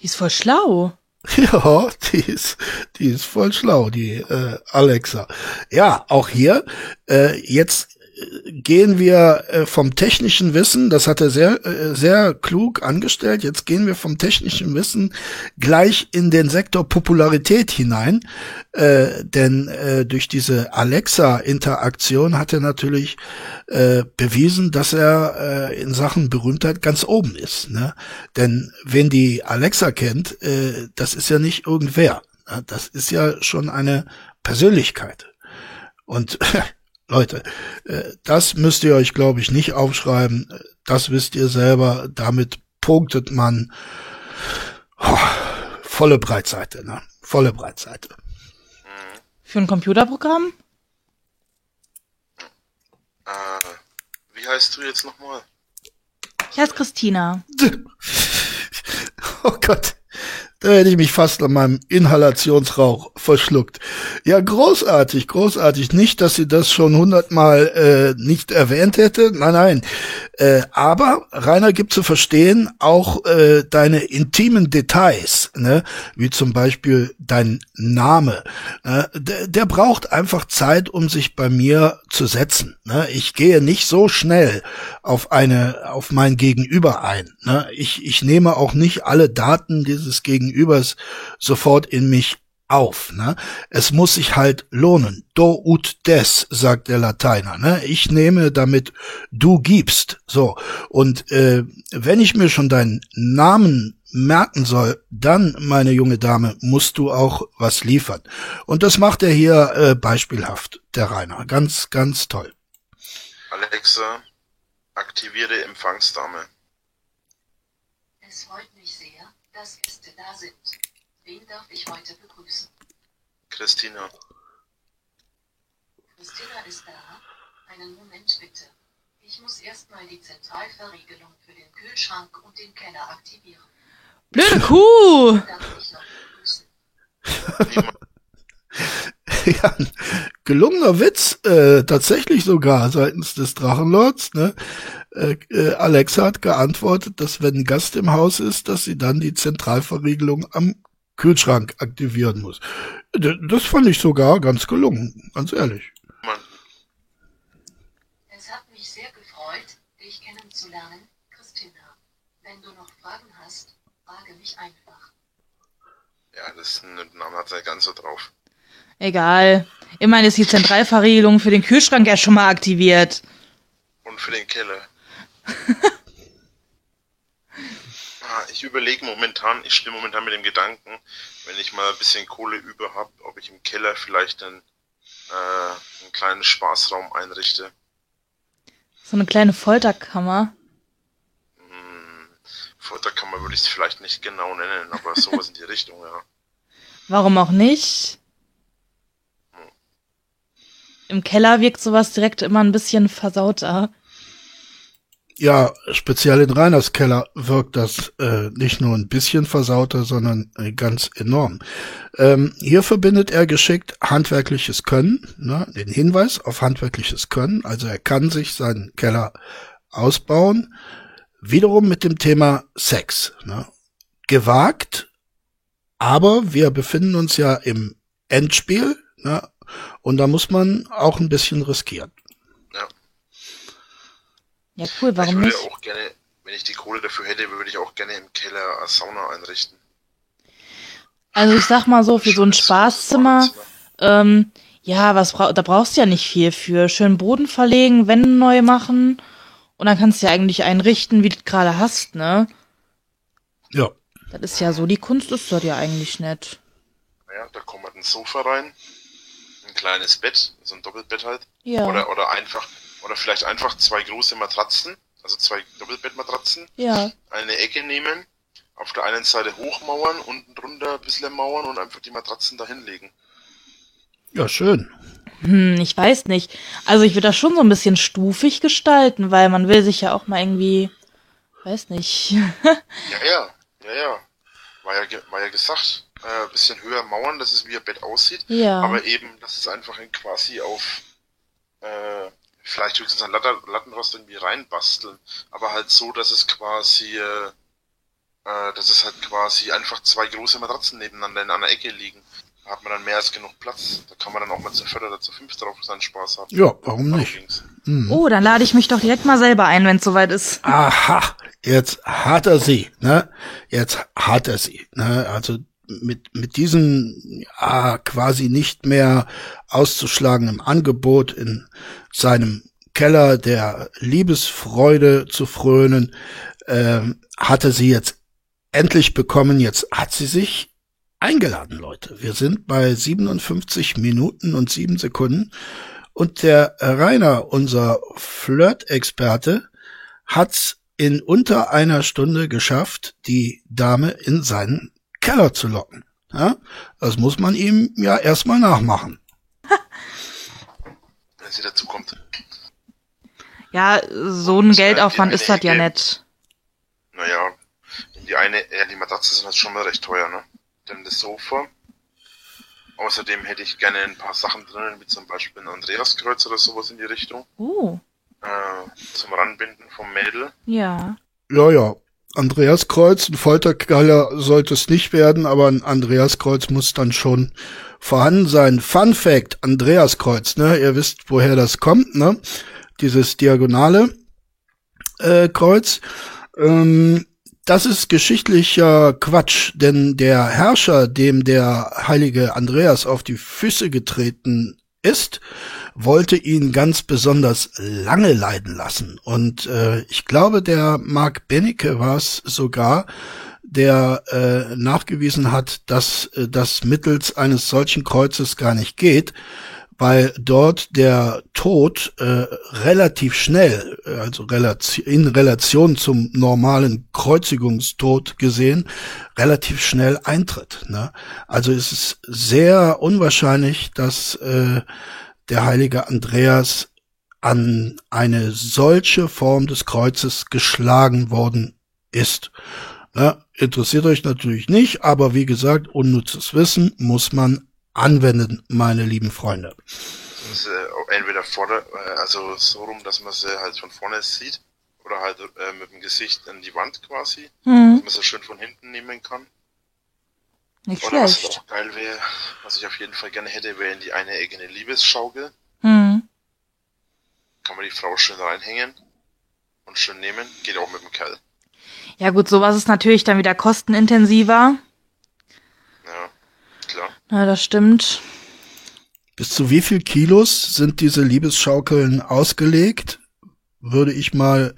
Speaker 4: Die ist voll schlau.
Speaker 1: Ja, die ist, die ist voll schlau, die äh, Alexa. Ja, auch hier, äh, jetzt gehen wir äh, vom technischen Wissen, das hat er sehr, äh, sehr klug angestellt, jetzt gehen wir vom technischen Wissen gleich in den Sektor Popularität hinein, äh, denn äh, durch diese Alexa-Interaktion hat er natürlich äh, bewiesen, dass er äh, in Sachen Berühmtheit ganz oben ist. Ne? Denn wen die Alexa kennt, das ist ja nicht irgendwer. Ne? Das ist ja schon eine Persönlichkeit. Und Leute, äh, das müsst ihr euch, glaube ich, nicht aufschreiben. Das wisst ihr selber. Damit punktet man oh, volle Breitseite, ne? Volle Breitseite.
Speaker 4: Für ein Computerprogramm?
Speaker 3: Äh, wie heißt du jetzt nochmal?
Speaker 4: Ich heiße Christina.
Speaker 1: Oh Gott, da hätte ich mich fast an meinem Inhalationsrauch verschluckt. Ja, großartig, großartig. Nicht, dass sie das schon hundertmal äh, nicht erwähnt hätte. Nein, nein. Äh, aber Rainer gibt zu verstehen, auch äh, deine intimen Details, ne, wie zum Beispiel dein Name, äh, der, der braucht einfach Zeit, um sich bei mir zu setzen. Ne? Ich gehe nicht so schnell auf eine, auf mein Gegenüber ein. Ne? Ich, ich nehme auch nicht alle Daten dieses Gegenübers sofort in mich auf. Ne? Es muss sich halt lohnen. Do ut des, sagt der Lateiner. Ne? Ich nehme, damit du gibst. So. Und äh, wenn ich mir schon deinen Namen merken soll, dann, meine junge Dame, musst du auch was liefern. Und das macht er hier äh, beispielhaft, der Rainer. Ganz, ganz toll.
Speaker 3: Alexa, aktiviere Empfangsdame.
Speaker 5: Es freut mich sehr, dass Gäste da sind. Wen darf ich heute begrüßen?
Speaker 3: Christina.
Speaker 5: Christina ist da. Einen Moment bitte. Ich muss erstmal die Zentralverriegelung für den Kühlschrank und den Keller aktivieren.
Speaker 4: Blöde Kuh!
Speaker 5: Darf ich noch begrüßen?
Speaker 1: ja, ein gelungener Witz, äh, tatsächlich sogar seitens des Drachenlords. Ne? Äh, äh, Alexa hat geantwortet, dass wenn ein Gast im Haus ist, dass sie dann die Zentralverriegelung am Kühlschrank aktivieren muss. D das fand ich sogar ganz gelungen, ganz ehrlich.
Speaker 3: Mann,
Speaker 5: Es hat mich sehr gefreut, dich kennenzulernen, Christina. Wenn du noch Fragen hast, frage mich einfach.
Speaker 3: ja, das Name hat er ganz so drauf.
Speaker 4: Egal. Immerhin ist die Zentralverriegelung für den Kühlschrank ja schon mal aktiviert.
Speaker 3: Und für den Keller. ah, ich überlege momentan, ich spiele momentan mit dem Gedanken, wenn ich mal ein bisschen Kohle über habe, ob ich im Keller vielleicht einen, äh, einen kleinen Spaßraum einrichte.
Speaker 4: So eine kleine Folterkammer.
Speaker 3: Folterkammer würde ich es vielleicht nicht genau nennen, aber sowas in die Richtung, ja.
Speaker 4: Warum auch nicht? Im Keller wirkt sowas direkt immer ein bisschen versauter.
Speaker 1: Ja, speziell in Reiners Keller wirkt das äh, nicht nur ein bisschen versauter, sondern äh, ganz enorm. Ähm, hier verbindet er geschickt handwerkliches Können, ne, den Hinweis auf handwerkliches Können. Also er kann sich seinen Keller ausbauen. Wiederum mit dem Thema Sex. Ne. Gewagt, aber wir befinden uns ja im Endspiel. Ne, und da muss man auch ein bisschen riskieren.
Speaker 3: ja.
Speaker 4: Ja, cool,
Speaker 3: ich
Speaker 4: warum
Speaker 3: würde
Speaker 4: nicht?
Speaker 3: auch gerne, wenn ich die Kohle dafür hätte, würde ich auch gerne im Keller eine Sauna einrichten.
Speaker 4: Also ich sag mal so, für so ein Spaßzimmer, ähm, ja, was bra da brauchst du ja nicht viel für. Schön Boden verlegen, Wände neu machen und dann kannst du ja eigentlich einrichten, wie du gerade hast, ne?
Speaker 1: Ja.
Speaker 4: Das ist ja so, die Kunst ist dort ja eigentlich nett.
Speaker 3: Ja, da kommt ein Sofa rein, ein kleines Bett, so ein Doppelbett halt.
Speaker 4: Ja.
Speaker 3: Oder, oder einfach, oder vielleicht einfach zwei große Matratzen, also zwei Doppelbettmatratzen,
Speaker 4: Ja.
Speaker 3: eine Ecke nehmen, auf der einen Seite hochmauern, unten drunter ein bisschen mauern und einfach die Matratzen da hinlegen.
Speaker 1: Ja, schön.
Speaker 4: Hm, ich weiß nicht. Also ich würde das schon so ein bisschen stufig gestalten, weil man will sich ja auch mal irgendwie, weiß nicht.
Speaker 3: Ja, ja, ja, ja. War ja, war ja gesagt, äh, ein bisschen höher mauern, dass es wie ein Bett aussieht.
Speaker 4: Ja.
Speaker 3: Aber eben, dass es einfach in quasi auf, äh, vielleicht höchstens ein Lattenrost irgendwie reinbasteln. Aber halt so, dass es quasi, äh, äh, dass es halt quasi einfach zwei große Matratzen nebeneinander in einer Ecke liegen. Da hat man dann mehr als genug Platz. Da kann man dann auch mal zu viert oder zu fünf drauf seinen Spaß haben.
Speaker 1: Ja, warum nicht?
Speaker 3: ging's.
Speaker 4: Oh, dann lade ich mich doch direkt mal selber ein, wenn es soweit ist.
Speaker 1: Aha, jetzt hat er sie, ne? Jetzt hat er sie, ne? Also mit mit diesem ja, quasi nicht mehr auszuschlagenden Angebot in seinem Keller der Liebesfreude zu frönen, ähm, hatte sie jetzt endlich bekommen. Jetzt hat sie sich eingeladen, Leute. Wir sind bei 57 Minuten und 7 Sekunden. Und der Rainer, unser Flirt-Experte, hat's in unter einer Stunde geschafft, die Dame in seinen Keller zu locken. Ja, das muss man ihm ja erstmal nachmachen.
Speaker 3: Wenn sie dazu kommt.
Speaker 4: Ja, so ein Geldaufwand ist das ja nett.
Speaker 3: Naja, die eine, ja, die Matratzen sind halt schon mal recht teuer, ne? Dann das Sofa. Außerdem hätte ich gerne ein paar Sachen drinnen, wie zum Beispiel ein Andreaskreuz oder sowas in die Richtung.
Speaker 4: Oh,
Speaker 3: Äh, zum Ranbinden vom Mädel.
Speaker 4: ja.
Speaker 1: Ja, ja. Andreas Kreuz, ein Folterkeller sollte es nicht werden, aber ein Andreas Kreuz muss dann schon vorhanden sein. Fun Fact, Andreas Kreuz, ne? Ihr wisst, woher das kommt, ne? Dieses diagonale äh, Kreuz. Ähm, das ist geschichtlicher Quatsch, denn der Herrscher, dem der heilige Andreas auf die Füße getreten ist, wollte ihn ganz besonders lange leiden lassen. Und äh, ich glaube, der Mark Benecke war es sogar, der äh, nachgewiesen hat, dass äh, das mittels eines solchen Kreuzes gar nicht geht, weil dort der Tod äh, relativ schnell, äh, also in Relation zum normalen Kreuzigungstod gesehen, relativ schnell eintritt. Ne? Also es ist sehr unwahrscheinlich, dass äh, der heilige Andreas an eine solche Form des Kreuzes geschlagen worden ist. Ja, interessiert euch natürlich nicht, aber wie gesagt, unnützes Wissen muss man anwenden, meine lieben Freunde.
Speaker 3: Das ist, äh, entweder vorder, äh, also so rum, dass man sie halt von vorne sieht, oder halt äh, mit dem Gesicht in die Wand quasi, mhm. dass man sie schön von hinten nehmen kann.
Speaker 4: Nicht oder
Speaker 3: schlecht. was auch geil wäre, was ich auf jeden Fall gerne hätte, wäre in die eine Ecke eine Liebesschaukel.
Speaker 4: Mhm.
Speaker 3: Kann man die Frau schön reinhängen und schön nehmen, geht auch mit dem Kerl.
Speaker 4: Ja gut, sowas ist natürlich dann wieder kostenintensiver.
Speaker 3: Ja,
Speaker 4: das stimmt.
Speaker 1: Bis zu wie viel Kilos sind diese Liebesschaukeln ausgelegt? Würde ich mal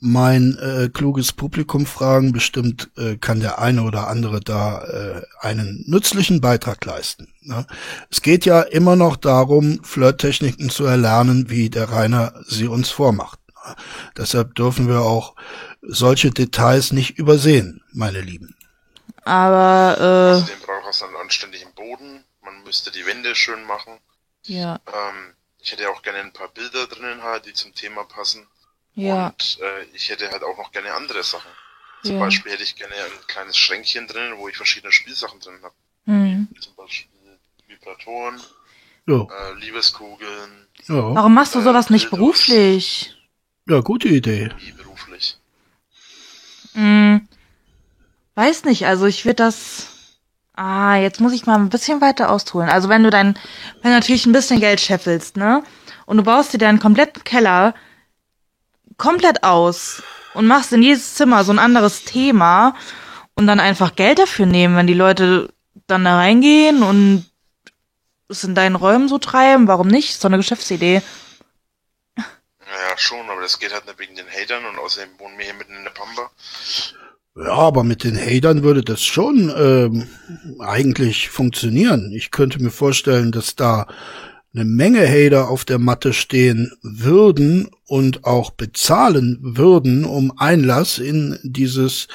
Speaker 1: mein äh, kluges Publikum fragen. Bestimmt äh, kann der eine oder andere da äh, einen nützlichen Beitrag leisten. Ne? Es geht ja immer noch darum, Flirttechniken zu erlernen, wie der Rainer sie uns vormacht. Ne? Deshalb dürfen wir auch solche Details nicht übersehen, meine Lieben.
Speaker 4: Aber äh,
Speaker 3: Außerdem braucht es einen anständigen Boden. Man müsste die Wände schön machen.
Speaker 4: Ja.
Speaker 3: Ähm, ich hätte auch gerne ein paar Bilder drinnen halt, die zum Thema passen.
Speaker 4: Ja.
Speaker 3: Und äh, ich hätte halt auch noch gerne andere Sachen. Zum
Speaker 4: Ja.
Speaker 3: Beispiel hätte ich gerne ein kleines Schränkchen drinnen, wo ich verschiedene Spielsachen drin habe.
Speaker 4: hm.
Speaker 3: Zum Beispiel Vibratoren,
Speaker 1: Ja,
Speaker 3: äh, Liebeskugeln,
Speaker 1: ja,
Speaker 4: Warum machst du
Speaker 3: Äh,
Speaker 4: sowas nicht
Speaker 3: Dildos.
Speaker 4: beruflich?
Speaker 1: ja, gute Idee.
Speaker 3: wie beruflich.
Speaker 4: Hm. Weiß nicht, also ich würde das. Ah, jetzt muss ich mal ein bisschen weiter ausholen. Also wenn du dein, wenn du natürlich ein bisschen Geld scheffelst, ne? Und du baust dir deinen kompletten Keller komplett aus und machst in jedes Zimmer so ein anderes Thema und dann einfach Geld dafür nehmen, wenn die Leute dann da reingehen und es in deinen Räumen so treiben, warum nicht? Ist doch eine Geschäftsidee.
Speaker 3: Ja, schon, aber das geht halt nicht wegen den Hatern und außerdem wohnen wir hier mitten in der Pampa.
Speaker 1: Ja, aber mit den Hatern würde das schon ähm, eigentlich funktionieren. Ich könnte mir vorstellen, dass da eine Menge Hater auf der Matte stehen würden und auch bezahlen würden, um Einlass in dieses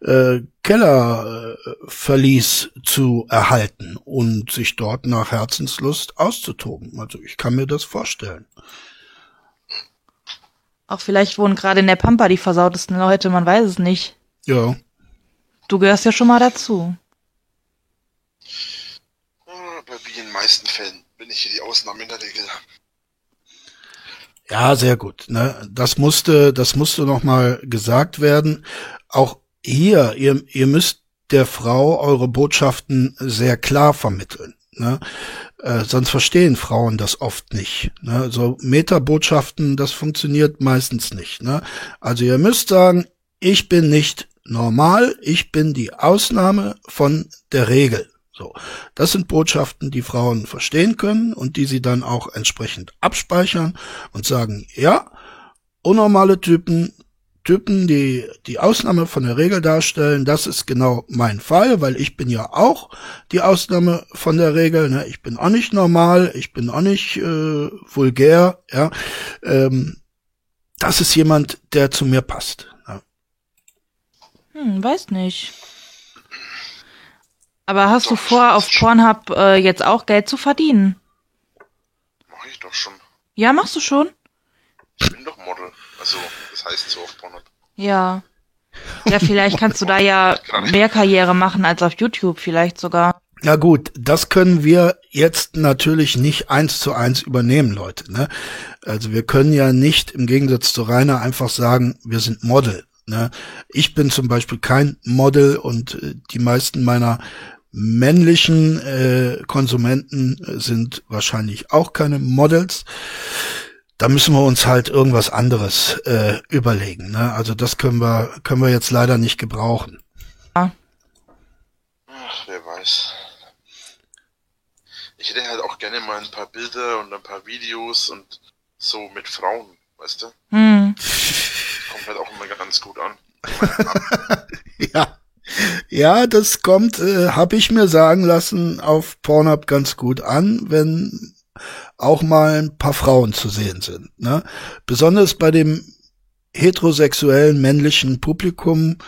Speaker 1: äh, Kellerverlies zu erhalten und sich dort nach Herzenslust auszutoben. Also ich kann mir das vorstellen.
Speaker 4: Auch vielleicht wohnen gerade in der Pampa die versautesten Leute, man weiß es nicht.
Speaker 1: Ja,
Speaker 4: Du gehörst ja schon mal dazu.
Speaker 3: Aber wie in den meisten Fällen bin ich hier die Ausnahme in der Regel.
Speaker 1: Ja, sehr gut. Ne? Das musste, das musste noch mal gesagt werden. Auch hier, ihr, ihr müsst der Frau eure Botschaften sehr klar vermitteln. Ne? Äh, sonst verstehen Frauen das oft nicht. Ne? So Metabotschaften, das funktioniert meistens nicht. Ne? Also ihr müsst sagen, ich bin nicht normal, ich bin die Ausnahme von der Regel. So, das sind Botschaften, die Frauen verstehen können und die sie dann auch entsprechend abspeichern und sagen, ja, unnormale Typen, Typen, die die Ausnahme von der Regel darstellen, das ist genau mein Fall, weil ich bin ja auch die Ausnahme von der Regel. Ne? Ich bin auch nicht normal, ich bin auch nicht äh, vulgär. Ja, ähm, das ist jemand, der zu mir passt. Ja.
Speaker 4: Hm, weiß nicht. Aber hast du
Speaker 3: Doch,
Speaker 4: vor, auf Pornhub äh, jetzt auch Geld zu verdienen?
Speaker 3: Mach ich doch schon.
Speaker 4: Ja, machst du schon?
Speaker 3: Ich bin doch Model. Also, das heißt so auf Pornhub.
Speaker 4: Ja. Ja, vielleicht kannst du da ja mehr Karriere machen als auf YouTube, vielleicht sogar.
Speaker 1: Na gut, das können wir jetzt natürlich nicht eins zu eins übernehmen, Leute. Ne? Also wir können ja nicht im Gegensatz zu Rainer einfach sagen, wir sind Model. Ne? Ich bin zum Beispiel kein Model und äh, die meisten meiner männlichen äh, Konsumenten äh, sind wahrscheinlich auch keine Models. da müssen wir uns halt irgendwas anderes äh, überlegen. Ne? Also das können wir, können wir jetzt leider nicht gebrauchen.
Speaker 3: Ach, wer weiß. Ich hätte halt auch gerne mal ein paar Bilder und ein paar Videos und so mit Frauen, weißt du?
Speaker 4: Hm.
Speaker 3: Kommt halt auch immer ganz gut an.
Speaker 1: ja. Ja, das kommt, äh, habe ich mir sagen lassen, auf Pornhub ganz gut an, wenn auch mal ein paar Frauen zu sehen sind. Ne? Besonders bei dem heterosexuellen männlichen Publikum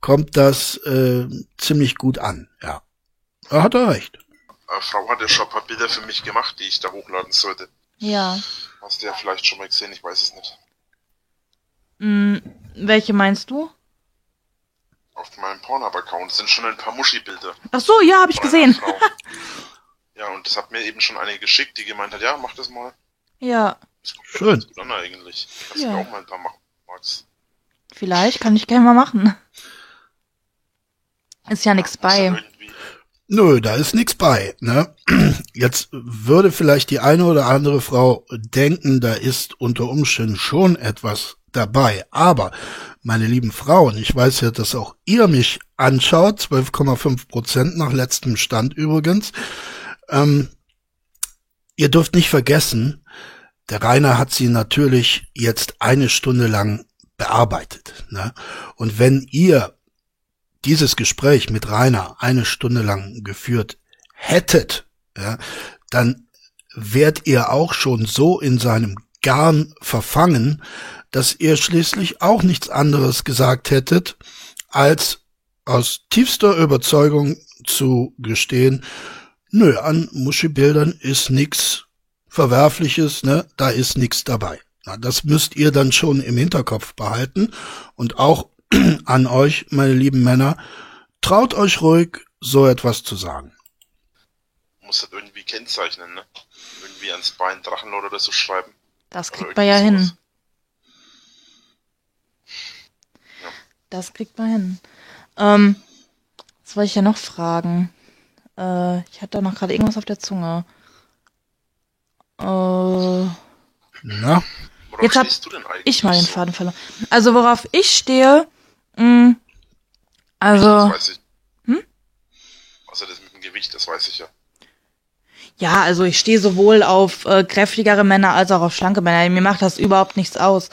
Speaker 1: kommt das äh, ziemlich gut an. Ja, da hat er recht.
Speaker 3: Eine Frau hat ja schon ein paar Bilder für mich gemacht, die ich da hochladen sollte.
Speaker 4: Ja.
Speaker 3: Hast du ja vielleicht schon mal gesehen, ich weiß es nicht.
Speaker 4: Hm, welche meinst du?
Speaker 3: Auf meinem Pornhub-Account sind schon ein paar Muschi-Bilder.
Speaker 4: Ach so, ja, habe ich gesehen.
Speaker 3: Ja, und das hat mir eben schon eine geschickt, die gemeint hat, ja, mach das mal.
Speaker 4: Ja,
Speaker 3: Das kommt
Speaker 1: Schön.
Speaker 3: ganz gut an eigentlich. Kannst
Speaker 4: Ja.
Speaker 3: du mir auch mal ein paar machen, Max.
Speaker 4: vielleicht kann ich gerne mal machen. Ist ja nichts
Speaker 3: ja
Speaker 4: bei.
Speaker 1: Nö, da ist nix bei. Ne? Jetzt würde vielleicht die eine oder andere Frau denken, da ist unter Umständen schon etwas dabei. Aber, meine lieben Frauen, ich weiß ja, dass auch ihr mich anschaut, 12,5 Prozent nach letztem Stand übrigens. Ähm, ihr dürft nicht vergessen, der Rainer hat sie natürlich jetzt eine Stunde lang bearbeitet. Ne? Und wenn ihr dieses Gespräch mit Rainer eine Stunde lang geführt hättet, ja, dann wärt ihr auch schon so in seinem Garn verfangen, dass ihr schließlich auch nichts anderes gesagt hättet, als aus tiefster Überzeugung zu gestehen, nö, an Muschi-Bildern ist nix Verwerfliches, ne, da ist nix dabei. Na, das müsst ihr dann schon im Hinterkopf behalten und auch an euch, meine lieben Männer, traut euch ruhig, so etwas zu sagen.
Speaker 3: Muss das irgendwie kennzeichnen, ne? Irgendwie ans Bein Drachenlord oder so schreiben.
Speaker 4: Das kriegt man ja hin. Das kriegt man hin. Ähm, was wollte ich ja noch fragen? Äh, ich hatte da noch gerade irgendwas auf der Zunge. Äh,
Speaker 1: Na,
Speaker 3: Worauf
Speaker 4: Jetzt hab
Speaker 3: stehst du denn eigentlich?
Speaker 4: ich mal den Faden verloren. Also worauf ich stehe, mh, also
Speaker 3: Das weiß ich.
Speaker 4: Hm?
Speaker 3: Also das mit dem Gewicht, das weiß ich ja.
Speaker 4: ja, also ich stehe sowohl auf äh, kräftigere Männer als auch auf schlanke Männer. Mir macht das überhaupt nichts aus.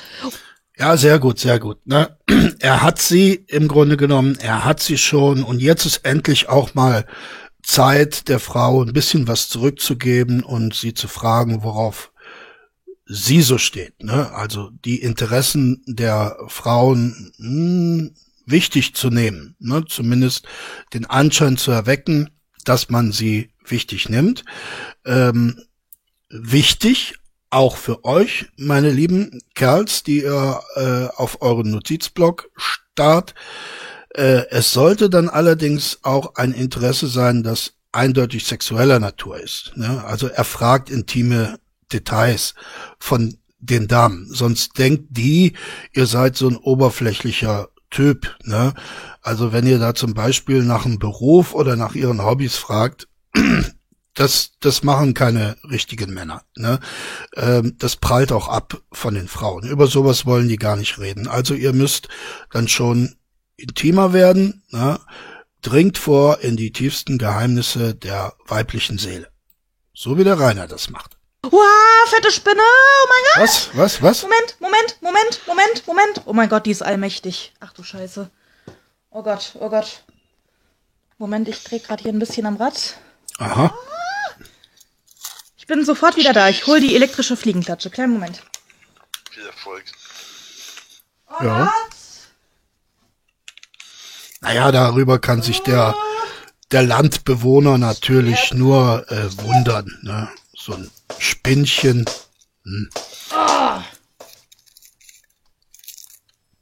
Speaker 1: Ja, sehr gut, sehr gut. Ne? Er hat sie im Grunde genommen, er hat sie schon und jetzt ist endlich auch mal Zeit der Frau ein bisschen was zurückzugeben und sie zu fragen, worauf sie so steht. Ne? Also die Interessen der Frauen mh, wichtig zu nehmen, ne? zumindest den Anschein zu erwecken, dass man sie wichtig nimmt. Ähm, wichtig auch für euch, meine lieben Kerls, die ihr äh, auf euren Notizblock starrt. Äh, es sollte dann allerdings auch ein Interesse sein, das eindeutig sexueller Natur ist. Ne? Also er fragt intime Details von den Damen. Sonst denkt die, ihr seid so ein oberflächlicher Typ. Ne? Also wenn ihr da zum Beispiel nach einem Beruf oder nach ihren Hobbys fragt, das, das machen keine richtigen Männer. Ne? Ähm, das prallt auch ab von den Frauen. Über sowas wollen die gar nicht reden. Also ihr müsst dann schon intimer werden. Ne? Dringt vor in die tiefsten Geheimnisse der weiblichen Seele. So wie der Rainer das macht.
Speaker 4: Wow, fette Spinne! Oh mein Gott!
Speaker 1: Was? Was? Was?
Speaker 4: Moment, Moment, Moment, Moment, Moment. Oh mein Gott, die ist allmächtig. Ach du Scheiße. Oh Gott, oh Gott. Moment, ich drehe gerade hier ein bisschen am Rad.
Speaker 1: Aha.
Speaker 4: Ich bin sofort wieder da. Ich hole die elektrische Fliegenklatsche. Kleinen Moment.
Speaker 3: Viel Erfolg.
Speaker 4: Oh
Speaker 1: Ja. Naja, darüber kann sich der, der Landbewohner natürlich nur äh, wundern. Ne? So ein Spinnchen. Hm.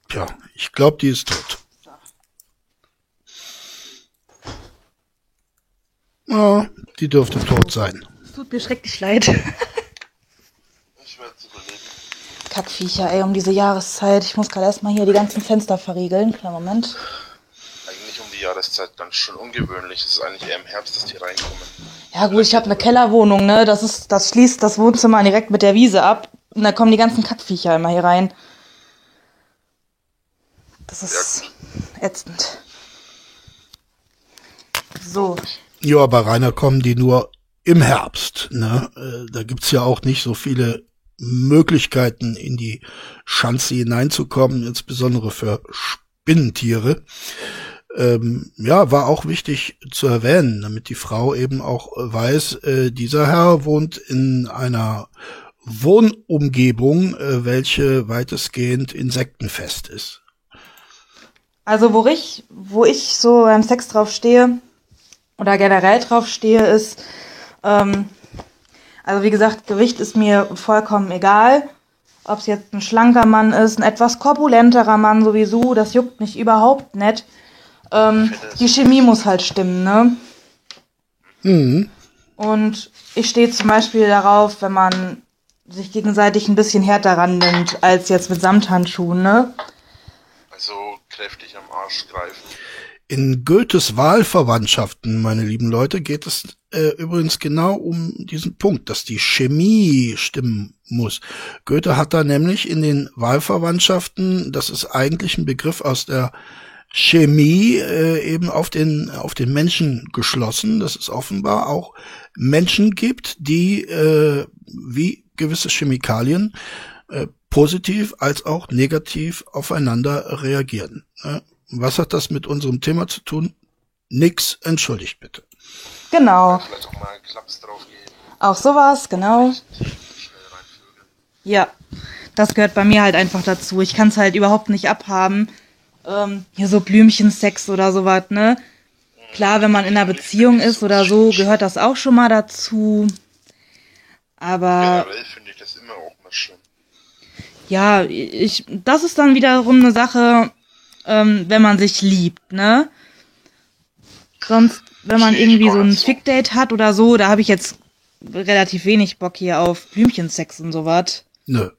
Speaker 1: Tja, ich glaube, die ist tot. Ja, die dürfte tot sein.
Speaker 4: Tut mir schrecklich leid.
Speaker 3: Ich werde es überleben.
Speaker 4: Kackviecher, ey, um diese Jahreszeit. Ich muss gerade erstmal hier die ganzen Fenster verriegeln. Kleinen Moment.
Speaker 3: Eigentlich um die Jahreszeit ganz schön ungewöhnlich. Es ist eigentlich eher im Herbst, dass die reinkommen.
Speaker 4: Ja gut, ich habe eine Kellerwohnung, ne? Das ist, das schließt das Wohnzimmer direkt mit der Wiese ab. Und da kommen die ganzen Kackviecher immer hier rein. Das ist ätzend. So.
Speaker 1: Ja, bei Rainer kommen die nur im Herbst. Ne? Äh, da gibt's ja auch nicht so viele Möglichkeiten, in die Schanze hineinzukommen, insbesondere für Spinnentiere. Ähm, ja, war auch wichtig zu erwähnen, damit die Frau eben auch weiß, äh, dieser Herr wohnt in einer Wohnumgebung, äh, welche weitestgehend insektenfest ist.
Speaker 4: Also wo ich, wo ich so beim Sex drauf stehe oder generell drauf stehe, ist, ähm, also wie gesagt, Gewicht ist mir vollkommen egal. Ob es jetzt ein schlanker Mann ist, ein etwas korpulenterer Mann sowieso, das juckt mich überhaupt nicht. Ähm, die Chemie muss halt stimmen, ne?
Speaker 1: Mhm.
Speaker 4: Und ich stehe zum Beispiel darauf, wenn man sich gegenseitig ein bisschen härter rannimmt, als jetzt mit Samthandschuhen, ne?
Speaker 3: Also kräftig am Arsch greifen.
Speaker 1: In Goethes Wahlverwandtschaften, meine lieben Leute, geht es äh, übrigens genau um diesen Punkt, dass die Chemie stimmen muss. Goethe hat da nämlich in den Wahlverwandtschaften, das ist eigentlich ein Begriff aus der Chemie äh, eben auf den auf den Menschen geschlossen, dass es offenbar auch Menschen gibt, die äh, wie gewisse Chemikalien äh, positiv als auch negativ aufeinander reagieren. Äh, was hat das mit unserem Thema zu tun? Nix, entschuldigt bitte.
Speaker 4: Genau.
Speaker 3: Vielleicht auch mal einen Klaps drauf geben.
Speaker 4: Auch sowas, genau. Ja, das gehört bei mir halt einfach dazu. Ich kann es halt überhaupt nicht abhaben. Ähm, hier so Blümchensex oder sowas, ne? Klar, wenn man in einer Beziehung ist oder so, gehört das auch schon mal dazu. Aber
Speaker 3: Generell finde ich das immer auch mal schön.
Speaker 4: ja, ich, das ist dann wiederum eine Sache, ähm, wenn man sich liebt, ne? Sonst, wenn man irgendwie so ein. Fickdate hat oder so, da habe ich jetzt relativ wenig Bock hier auf Blümchensex und sowas.
Speaker 1: Nö.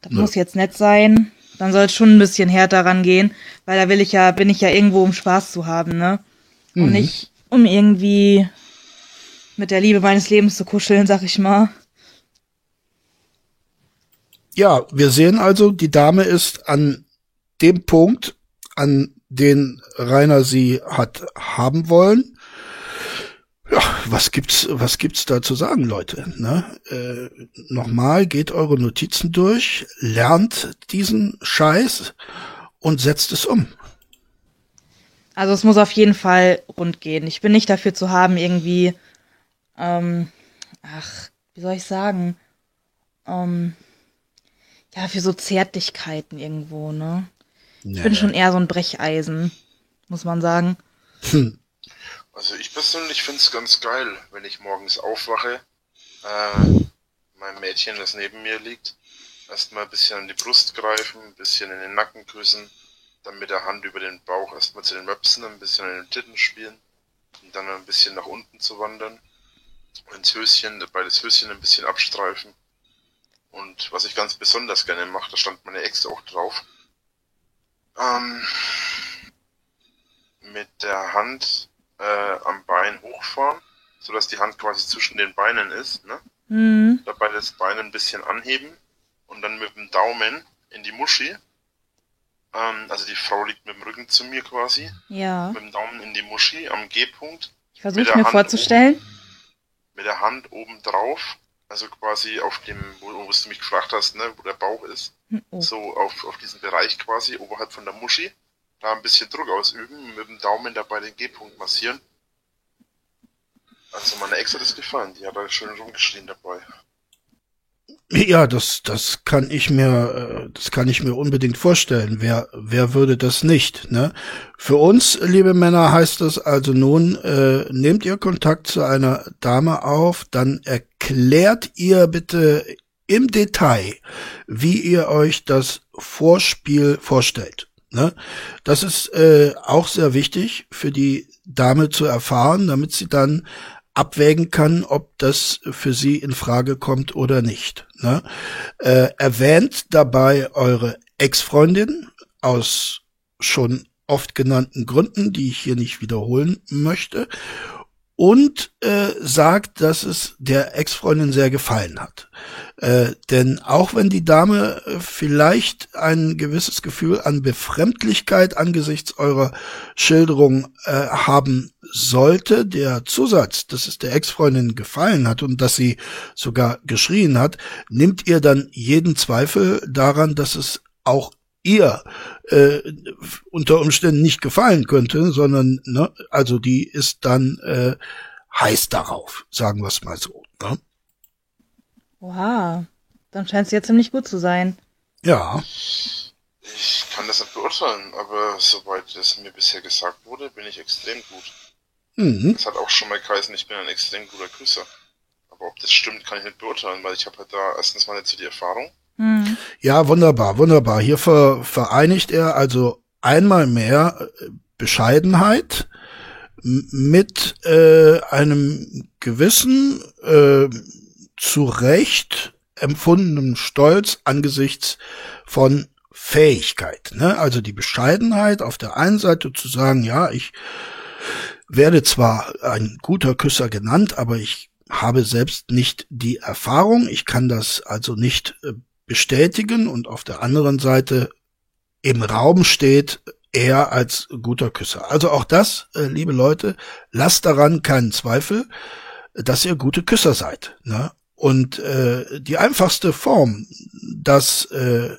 Speaker 4: Das muss jetzt nett sein. Dann soll es schon ein bisschen härter rangehen, weil da will ich ja, bin ich ja irgendwo, um Spaß zu haben, ne? Und nicht, um irgendwie mit der Liebe meines Lebens zu kuscheln, sag ich mal.
Speaker 1: Ja, wir sehen also, die Dame ist an dem Punkt, an den Rainer sie hat haben wollen. Ja, was gibt's, was gibt's da zu sagen, Leute? Ne? Äh, nochmal, geht eure Notizen durch, lernt diesen Scheiß und setzt es um.
Speaker 4: Also es muss auf jeden Fall rund gehen. Ich bin nicht dafür zu haben, irgendwie, ähm, ach, wie soll ich sagen, ähm, ja, für so Zärtlichkeiten irgendwo, ne? Ich bin schon eher so ein Brecheisen, muss man sagen.
Speaker 3: Also ich persönlich finde es ganz geil, wenn ich morgens aufwache, äh, mein Mädchen, das neben mir liegt, erstmal ein bisschen an die Brust greifen, ein bisschen in den Nacken küssen, dann mit der Hand über den Bauch erstmal zu den Möpsen, ein bisschen an den Titten spielen und dann ein bisschen nach unten zu wandern, ins Höschen, dabei das Höschen ein bisschen abstreifen. Und was ich ganz besonders gerne mache, da stand meine Ex auch drauf, ähm, mit der Hand äh, am Bein hochfahren, sodass die Hand quasi zwischen den Beinen ist, ne?
Speaker 4: Hm,
Speaker 3: Dabei das Bein ein bisschen anheben und dann mit dem Daumen in die Muschi. Ähm, also die Frau liegt mit dem Rücken zu mir quasi,
Speaker 4: ja.
Speaker 3: mit dem Daumen in die Muschi am G-Punkt,
Speaker 4: Ich versuche mir
Speaker 3: Hand
Speaker 4: vorzustellen.
Speaker 3: mit der Hand oben drauf, also quasi auf dem, wo, wo du mich gefragt hast, ne, wo der Bauch ist,
Speaker 4: Hm, Oh.
Speaker 3: so auf, auf diesen Bereich quasi, oberhalb von der Muschi, da ein bisschen Druck ausüben, mit dem Daumen dabei den G-Punkt massieren. Also meine Ex hat es gefallen, die hat da schön rumgeschrien dabei.
Speaker 1: Ja, das, das kann ich mir, äh, das kann ich mir unbedingt vorstellen. Wer, wer würde das nicht? Ne? Für uns, liebe Männer, heißt das also nun: äh, Nehmt ihr Kontakt zu einer Dame auf, dann erklärt ihr bitte im Detail, wie ihr euch das Vorspiel vorstellt. Ne? Das ist äh, auch sehr wichtig für die Dame zu erfahren, damit sie dann abwägen kann, ob das für sie in Frage kommt oder nicht. Ne? Äh, erwähnt dabei eure Ex-Freundin aus schon oft genannten Gründen, die ich hier nicht wiederholen möchte. Und äh, sagt, dass es der Ex-Freundin sehr gefallen hat. Äh, denn auch wenn die Dame äh, vielleicht ein gewisses Gefühl an Befremdlichkeit angesichts eurer Schilderung äh, haben sollte, der Zusatz, dass es der Ex-Freundin gefallen hat und dass sie sogar geschrien hat, nimmt ihr dann jeden Zweifel daran, dass es auch ihr äh, unter Umständen nicht gefallen könnte, sondern ne, also die ist dann äh, heiß darauf, sagen wir es mal so. Ne?
Speaker 4: Wow, dann scheint es ja ziemlich gut zu sein.
Speaker 1: Ja.
Speaker 3: Ich kann das nicht beurteilen, aber soweit es mir bisher gesagt wurde, bin ich extrem gut. Mhm. Das hat auch schon mal geheißen, ich bin ein extrem guter Küsser. Aber ob das stimmt, kann ich nicht beurteilen, weil ich habe halt da erstens mal nicht so die Erfahrung.
Speaker 1: Ja, wunderbar, wunderbar. Hier ver vereinigt er also einmal mehr äh, Bescheidenheit mit äh, einem gewissen, äh, zu Recht empfundenen Stolz angesichts von Fähigkeit. Ne? Also die Bescheidenheit auf der einen Seite zu sagen, ja, ich werde zwar ein guter Küsser genannt, aber ich habe selbst nicht die Erfahrung, ich kann das also nicht äh, bestätigen und auf der anderen Seite im Raum steht, er als guter Küsser. Also auch das, äh, liebe Leute, lasst daran keinen Zweifel, dass ihr gute Küsser seid. Ne? Und äh, die einfachste Form, dass, äh,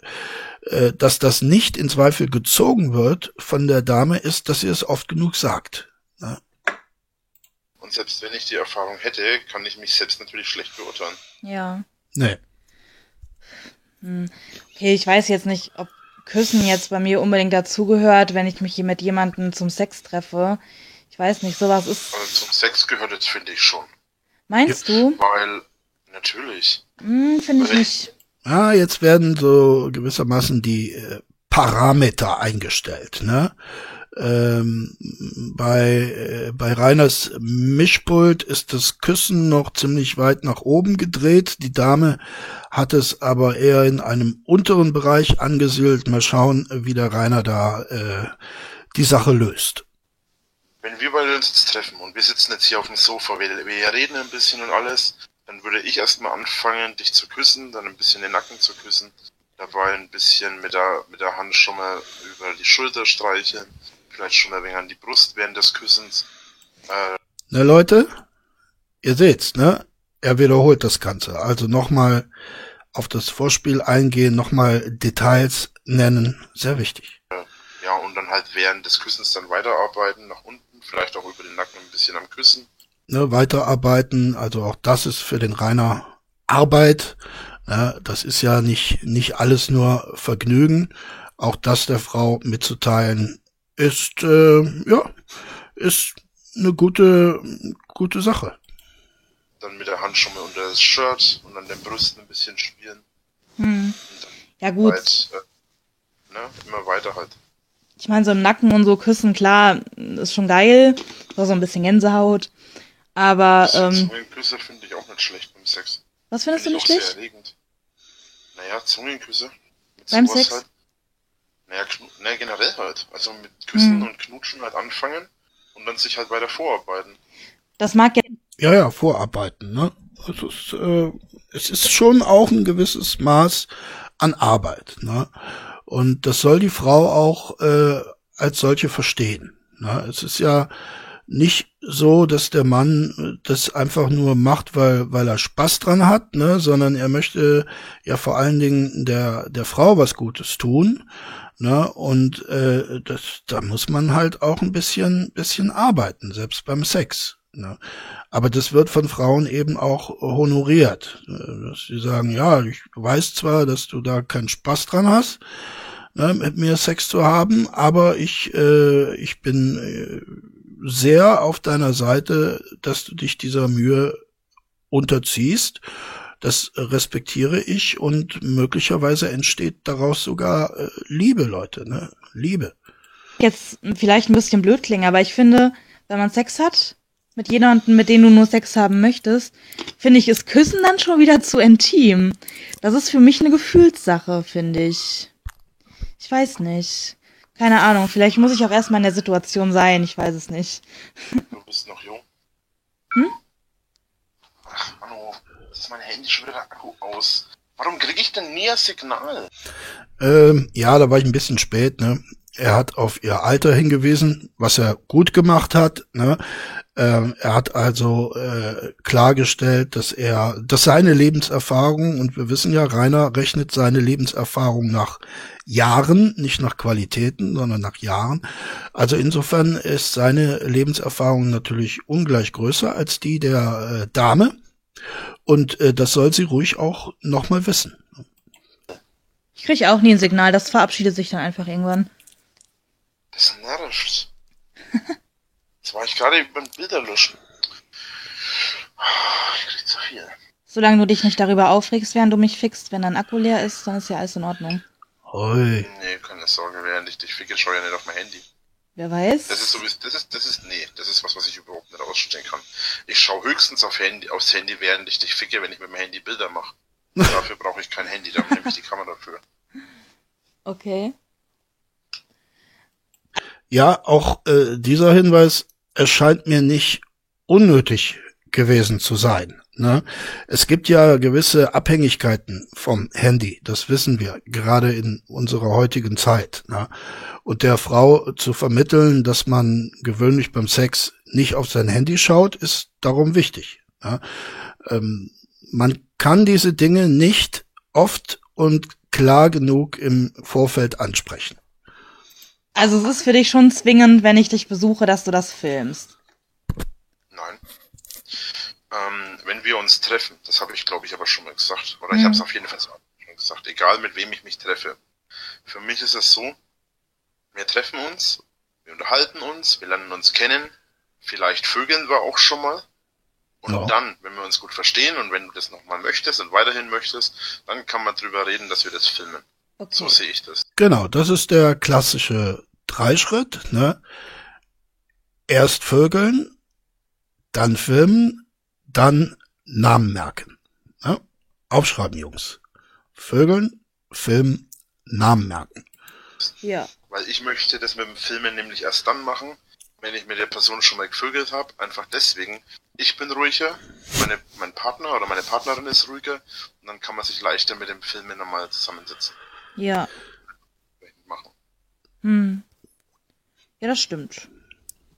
Speaker 1: äh, dass das nicht in Zweifel gezogen wird von der Dame, ist, dass ihr es oft genug sagt. Ne?
Speaker 3: Und selbst wenn ich die Erfahrung hätte, kann ich mich selbst natürlich schlecht beurteilen.
Speaker 4: Ja.
Speaker 1: Nee.
Speaker 4: Hm. Okay, ich weiß jetzt nicht, ob Küssen jetzt bei mir unbedingt dazugehört, wenn ich mich mit jemandem zum Sex treffe. Ich weiß nicht, sowas ist.
Speaker 3: Also zum Sex gehört jetzt, finde ich schon.
Speaker 4: Meinst ja, du?
Speaker 3: Weil, natürlich.
Speaker 4: Hm, finde ich nicht.
Speaker 1: Ah, jetzt werden so gewissermaßen die äh, Parameter eingestellt, ne? Ähm, bei, äh, bei Reiners Mischpult ist das Küssen noch ziemlich weit nach oben gedreht. Die Dame hat es aber eher in einem unteren Bereich angesiedelt. Mal schauen, wie der Rainer da äh, die Sache löst.
Speaker 3: Wenn wir beide uns jetzt treffen und wir sitzen jetzt hier auf dem Sofa, wir, wir reden ein bisschen und alles, dann würde ich erstmal anfangen, dich zu küssen, dann ein bisschen den Nacken zu küssen, dabei ein bisschen mit der, mit der Hand schon mal über die Schulter streicheln vielleicht schon ein wenig an die Brust während des Küssens. Äh,
Speaker 1: Na Leute, ihr seht's, ne? Er wiederholt das Ganze. Also nochmal auf das Vorspiel eingehen, nochmal Details nennen. Sehr wichtig.
Speaker 3: Ja, und dann halt während des Küssens dann weiterarbeiten, nach unten, vielleicht auch über den Nacken ein bisschen am Küssen.
Speaker 1: Ne, weiterarbeiten, also auch das ist für den Rainer Arbeit. Ne, das ist ja nicht, nicht alles nur Vergnügen. Auch das der Frau mitzuteilen, ist, äh, ja, ist eine gute, gute Sache.
Speaker 3: Dann mit der Hand schon mal unter das Shirt und an den Brüsten ein bisschen spielen.
Speaker 4: Hm. Ja, gut.
Speaker 3: Weit, äh, ne, immer weiter halt.
Speaker 4: Ich meine, so im Nacken und so küssen, klar, ist schon geil. So ein bisschen Gänsehaut. Aber, ähm.
Speaker 3: Zungenküsse finde ich auch nicht schlecht beim Sex.
Speaker 4: Was findest find du nicht schlecht? Sehr erregend.
Speaker 3: Naja, Zungenküsse.
Speaker 4: Beim Sex?
Speaker 3: Halt. Naja, naja, generell halt. Also mit Küssen mhm. und Knutschen halt anfangen und dann sich halt weiter vorarbeiten.
Speaker 4: Das mag ja.
Speaker 1: Ja, ja, vorarbeiten, ne? Es ist, äh, es ist schon auch ein gewisses Maß an Arbeit, ne? Und das soll die Frau auch äh, als solche verstehen. Ne? Es ist ja nicht so, dass der Mann das einfach nur macht, weil, weil er Spaß dran hat, ne, sondern er möchte ja vor allen Dingen der, der Frau was Gutes tun. Ne? Und äh, das, da muss man halt auch ein bisschen, bisschen arbeiten, selbst beim Sex. Ne? Aber das wird von Frauen eben auch honoriert. Dass sie sagen, ja, ich weiß zwar, dass du da keinen Spaß dran hast, ne, mit mir Sex zu haben, aber ich, äh, ich bin äh, sehr auf deiner Seite, dass du dich dieser Mühe unterziehst das respektiere ich und möglicherweise entsteht daraus sogar äh, Liebe, Leute, ne? Liebe.
Speaker 4: Jetzt vielleicht ein bisschen blöd klingen, aber ich finde, wenn man Sex hat, mit jemandem, mit dem du nur Sex haben möchtest, finde ich, ist Küssen dann schon wieder zu intim. Das ist für mich eine Gefühlssache, finde ich. Ich weiß nicht. Keine Ahnung, vielleicht muss ich auch erstmal in der Situation sein, ich weiß es nicht.
Speaker 3: Du bist noch jung. Anruf. Das ist mein Handy schon wieder der Akku aus. Warum kriege ich denn nie ein Signal?
Speaker 1: Ähm, ja, da war ich ein bisschen spät, ne? Er hat auf ihr Alter hingewiesen, was er gut gemacht hat. Ne? Ähm, er hat also äh, klargestellt, dass er, dass seine Lebenserfahrung, und wir wissen ja, Rainer rechnet seine Lebenserfahrung nach Jahren, nicht nach Qualitäten, sondern nach Jahren. Also insofern ist seine Lebenserfahrung natürlich ungleich größer als die der äh, Dame. Und äh, das soll sie ruhig auch nochmal wissen.
Speaker 4: Ich kriege auch nie ein Signal, das verabschiedet sich dann einfach irgendwann.
Speaker 3: Das nervt. Jetzt war ich gerade beim Bilder löschen. Ich krieg zu viel.
Speaker 4: Solange du dich nicht darüber aufregst, während du mich fixt, wenn dein Akku leer ist, dann ist ja alles in Ordnung.
Speaker 1: Oi.
Speaker 3: Nee, keine Sorge, während ich dich ficke, schau ja nicht auf mein Handy.
Speaker 4: Wer weiß?
Speaker 3: Das ist so, das ist, das ist, nee, das ist was, was ich überhaupt nicht ausstehen kann. Ich schaue höchstens auf Handy, aufs Handy, während ich dich ficke, wenn ich mit dem Handy Bilder mache. Dafür brauche ich kein Handy, da nehme ich die Kamera für.
Speaker 4: Okay.
Speaker 1: Ja, auch äh, dieser Hinweis erscheint mir nicht unnötig gewesen zu sein. Ne? Es gibt ja gewisse Abhängigkeiten vom Handy, das wissen wir, gerade in unserer heutigen Zeit. Ne? Und der Frau zu vermitteln, dass man gewöhnlich beim Sex nicht auf sein Handy schaut, ist darum wichtig. Ne? Ähm, man kann diese Dinge nicht oft und klar genug im Vorfeld ansprechen.
Speaker 4: Also es ist für dich schon zwingend, wenn ich dich besuche, dass du das filmst.
Speaker 3: Ähm, wenn wir uns treffen, das habe ich glaube ich aber schon mal gesagt, oder ich habe es auf jeden Fall schon gesagt, egal mit wem ich mich treffe. Für mich ist es so, wir treffen uns, wir unterhalten uns, wir lernen uns kennen, vielleicht vögeln wir auch schon mal. Und
Speaker 1: Ja.
Speaker 3: dann, wenn wir uns gut verstehen und wenn du das nochmal möchtest und weiterhin möchtest, dann kann man drüber reden, dass wir das filmen.
Speaker 4: Okay.
Speaker 3: So sehe ich das.
Speaker 1: Genau, das ist der klassische Dreischritt. Ne? Erst vögeln, dann filmen, dann Namen merken. Ne? Aufschreiben, Jungs. Vögeln, filmen, Namen merken.
Speaker 4: Ja.
Speaker 3: Weil ich möchte das mit dem Filmen nämlich erst dann machen, wenn ich mit der Person schon mal gevögelt habe. Einfach deswegen, ich bin ruhiger, meine, mein Partner oder meine Partnerin ist ruhiger und dann kann man sich leichter mit dem Filmen nochmal zusammensetzen.
Speaker 4: Ja.
Speaker 3: Machen.
Speaker 4: Hm. Ja, das stimmt.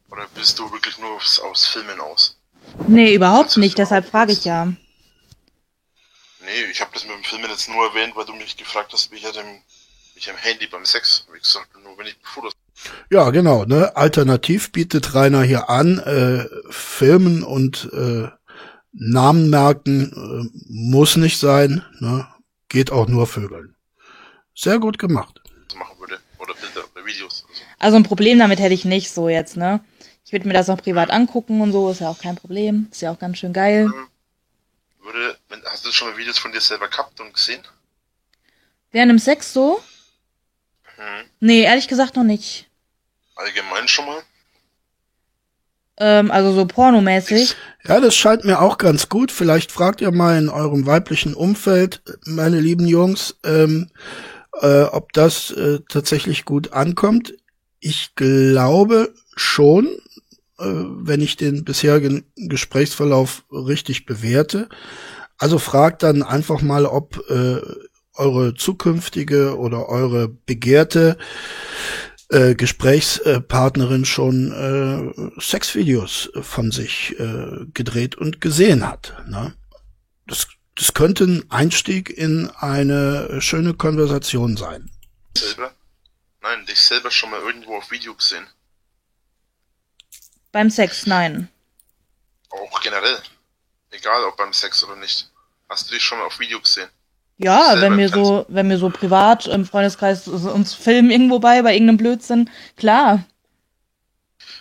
Speaker 3: Oder bist du wirklich nur aufs, aufs Filmen aus?
Speaker 4: Nee, überhaupt nicht, deshalb frage ich ja.
Speaker 3: Nee, ich habe das mit dem Filmen jetzt nur erwähnt, weil du mich gefragt hast, wie ich dem, ich am Handy beim Sex, wie gesagt, nur wenn ich Fotos.
Speaker 1: Ja, genau. Ne? Alternativ bietet Rainer hier an, äh, filmen und äh, Namen merken äh, muss nicht sein. Ne? Geht auch nur vögeln. Sehr gut gemacht.
Speaker 3: machen würde. Oder Bilder oder Videos. Oder so.
Speaker 4: Also ein Problem damit hätte ich nicht so jetzt, ne? Ich würde mir das auch privat angucken und so, ist ja auch kein Problem. Ist ja auch ganz schön geil.
Speaker 3: Würde, wenn, hast du schon mal Videos von dir selber gehabt und gesehen?
Speaker 4: Während dem Sex so?
Speaker 3: Hm.
Speaker 4: Nee, ehrlich gesagt noch nicht.
Speaker 3: Allgemein schon mal?
Speaker 4: Ähm, also so pornomäßig.
Speaker 1: Ja, das scheint mir auch ganz gut. Vielleicht fragt ihr mal in eurem weiblichen Umfeld, meine lieben Jungs, ähm, äh, ob das äh, tatsächlich gut ankommt. Ich glaube schon, wenn ich den bisherigen Gesprächsverlauf richtig bewerte. Also fragt dann einfach mal, ob äh, eure zukünftige oder eure begehrte äh, Gesprächspartnerin schon äh, Sexvideos von sich äh, gedreht und gesehen hat. Ne? Das, das könnte ein Einstieg in eine schöne Konversation sein.
Speaker 3: Selber? Nein, dich selber schon mal irgendwo auf Video gesehen.
Speaker 4: Beim Sex, nein.
Speaker 3: Auch generell. Egal ob beim Sex oder nicht. Hast du dich schon mal auf Video gesehen?
Speaker 4: Ja, wenn wir so, wenn wir so privat im Freundeskreis uns filmen irgendwo bei, bei irgendeinem Blödsinn, klar.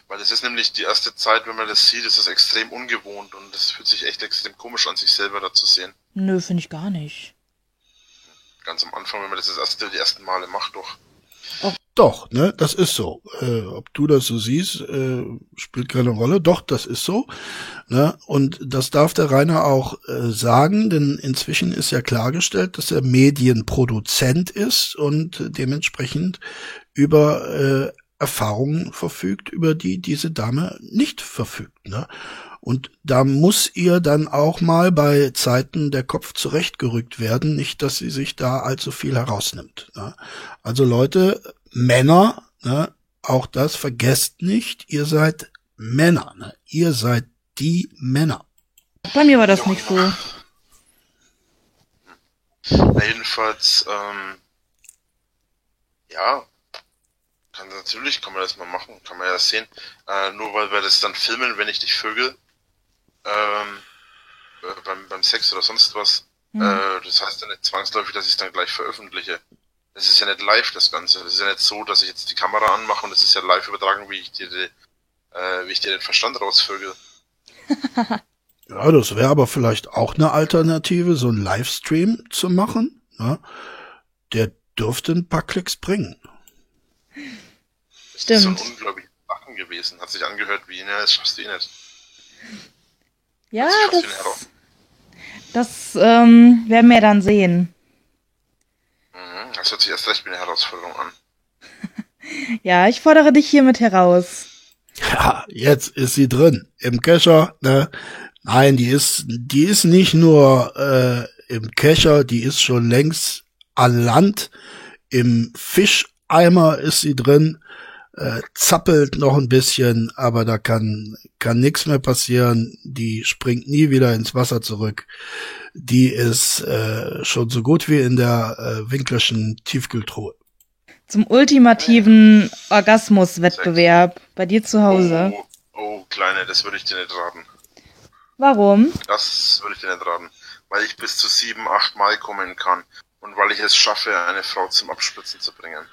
Speaker 3: Weil das ist nämlich die erste Zeit, wenn man das sieht, ist es extrem ungewohnt und es fühlt sich echt extrem komisch an, sich selber da zu sehen.
Speaker 4: Nö, finde ich gar nicht.
Speaker 3: Ganz am Anfang, wenn man das das erste, die ersten Male macht, doch.
Speaker 1: Doch, ne, das ist so. Äh, ob du das so siehst, äh, spielt keine Rolle. Doch, das ist so. Ne? Und das darf der Rainer auch äh, sagen, denn inzwischen ist ja klargestellt, dass er Medienproduzent ist und dementsprechend über äh, Erfahrungen verfügt, über die diese Dame nicht verfügt. Ne? Und da muss ihr dann auch mal bei Zeiten der Kopf zurechtgerückt werden, nicht, dass sie sich da allzu viel herausnimmt. Ne? Also Leute, Männer, ne, auch das vergesst nicht, ihr seid Männer, ne? ihr seid die Männer.
Speaker 4: Bei mir war das nicht so.
Speaker 3: Na, jedenfalls, ähm, ja, kann natürlich, kann man das mal machen, kann man ja sehen. Äh, nur weil wir das dann filmen, wenn ich dich vögel, ähm, äh, beim, beim Sex oder sonst was.
Speaker 4: Mhm.
Speaker 3: Äh, das heißt ja nicht zwangsläufig, dass ich es dann gleich veröffentliche. Es ist ja nicht live, das Ganze. Es ist ja nicht so, dass ich jetzt die Kamera anmache und es ist ja live übertragen, wie ich dir, die, äh, wie ich dir den Verstand rausvögel.
Speaker 1: Ja, das wäre aber vielleicht auch eine Alternative, so einen Livestream zu machen. Ne? Der dürfte ein paar Klicks bringen.
Speaker 3: Das ist so ein
Speaker 4: Stimmt.
Speaker 3: unglaubliches Lachen gewesen. Hat sich angehört wie, ne, das schaffst du eh nicht.
Speaker 4: Ja,
Speaker 3: Das
Speaker 4: das ähm, werden wir dann sehen.
Speaker 3: Mhm, das hört sich erst recht wie eine Herausforderung an.
Speaker 4: Ja, ich fordere dich hiermit heraus.
Speaker 1: Ja, jetzt ist sie drin im Kescher. Ne? Nein, die ist, die ist nicht nur äh, im Kescher, die ist schon längst an Land. Im Fischeimer ist sie drin, äh, zappelt noch ein bisschen, aber da kann kann nichts mehr passieren. Die springt nie wieder ins Wasser zurück. Die ist äh, schon so gut wie in der äh, Winklerschen Tiefkühltruhe.
Speaker 4: Zum ultimativen Orgasmuswettbewerb bei dir zu Hause.
Speaker 3: Oh, oh, Kleine, das würde ich dir nicht raten.
Speaker 4: Warum?
Speaker 3: Das würde ich dir nicht raten. Weil ich bis zu sieben, acht Mal kommen kann. Und weil ich es schaffe, eine Frau zum Abspritzen zu bringen.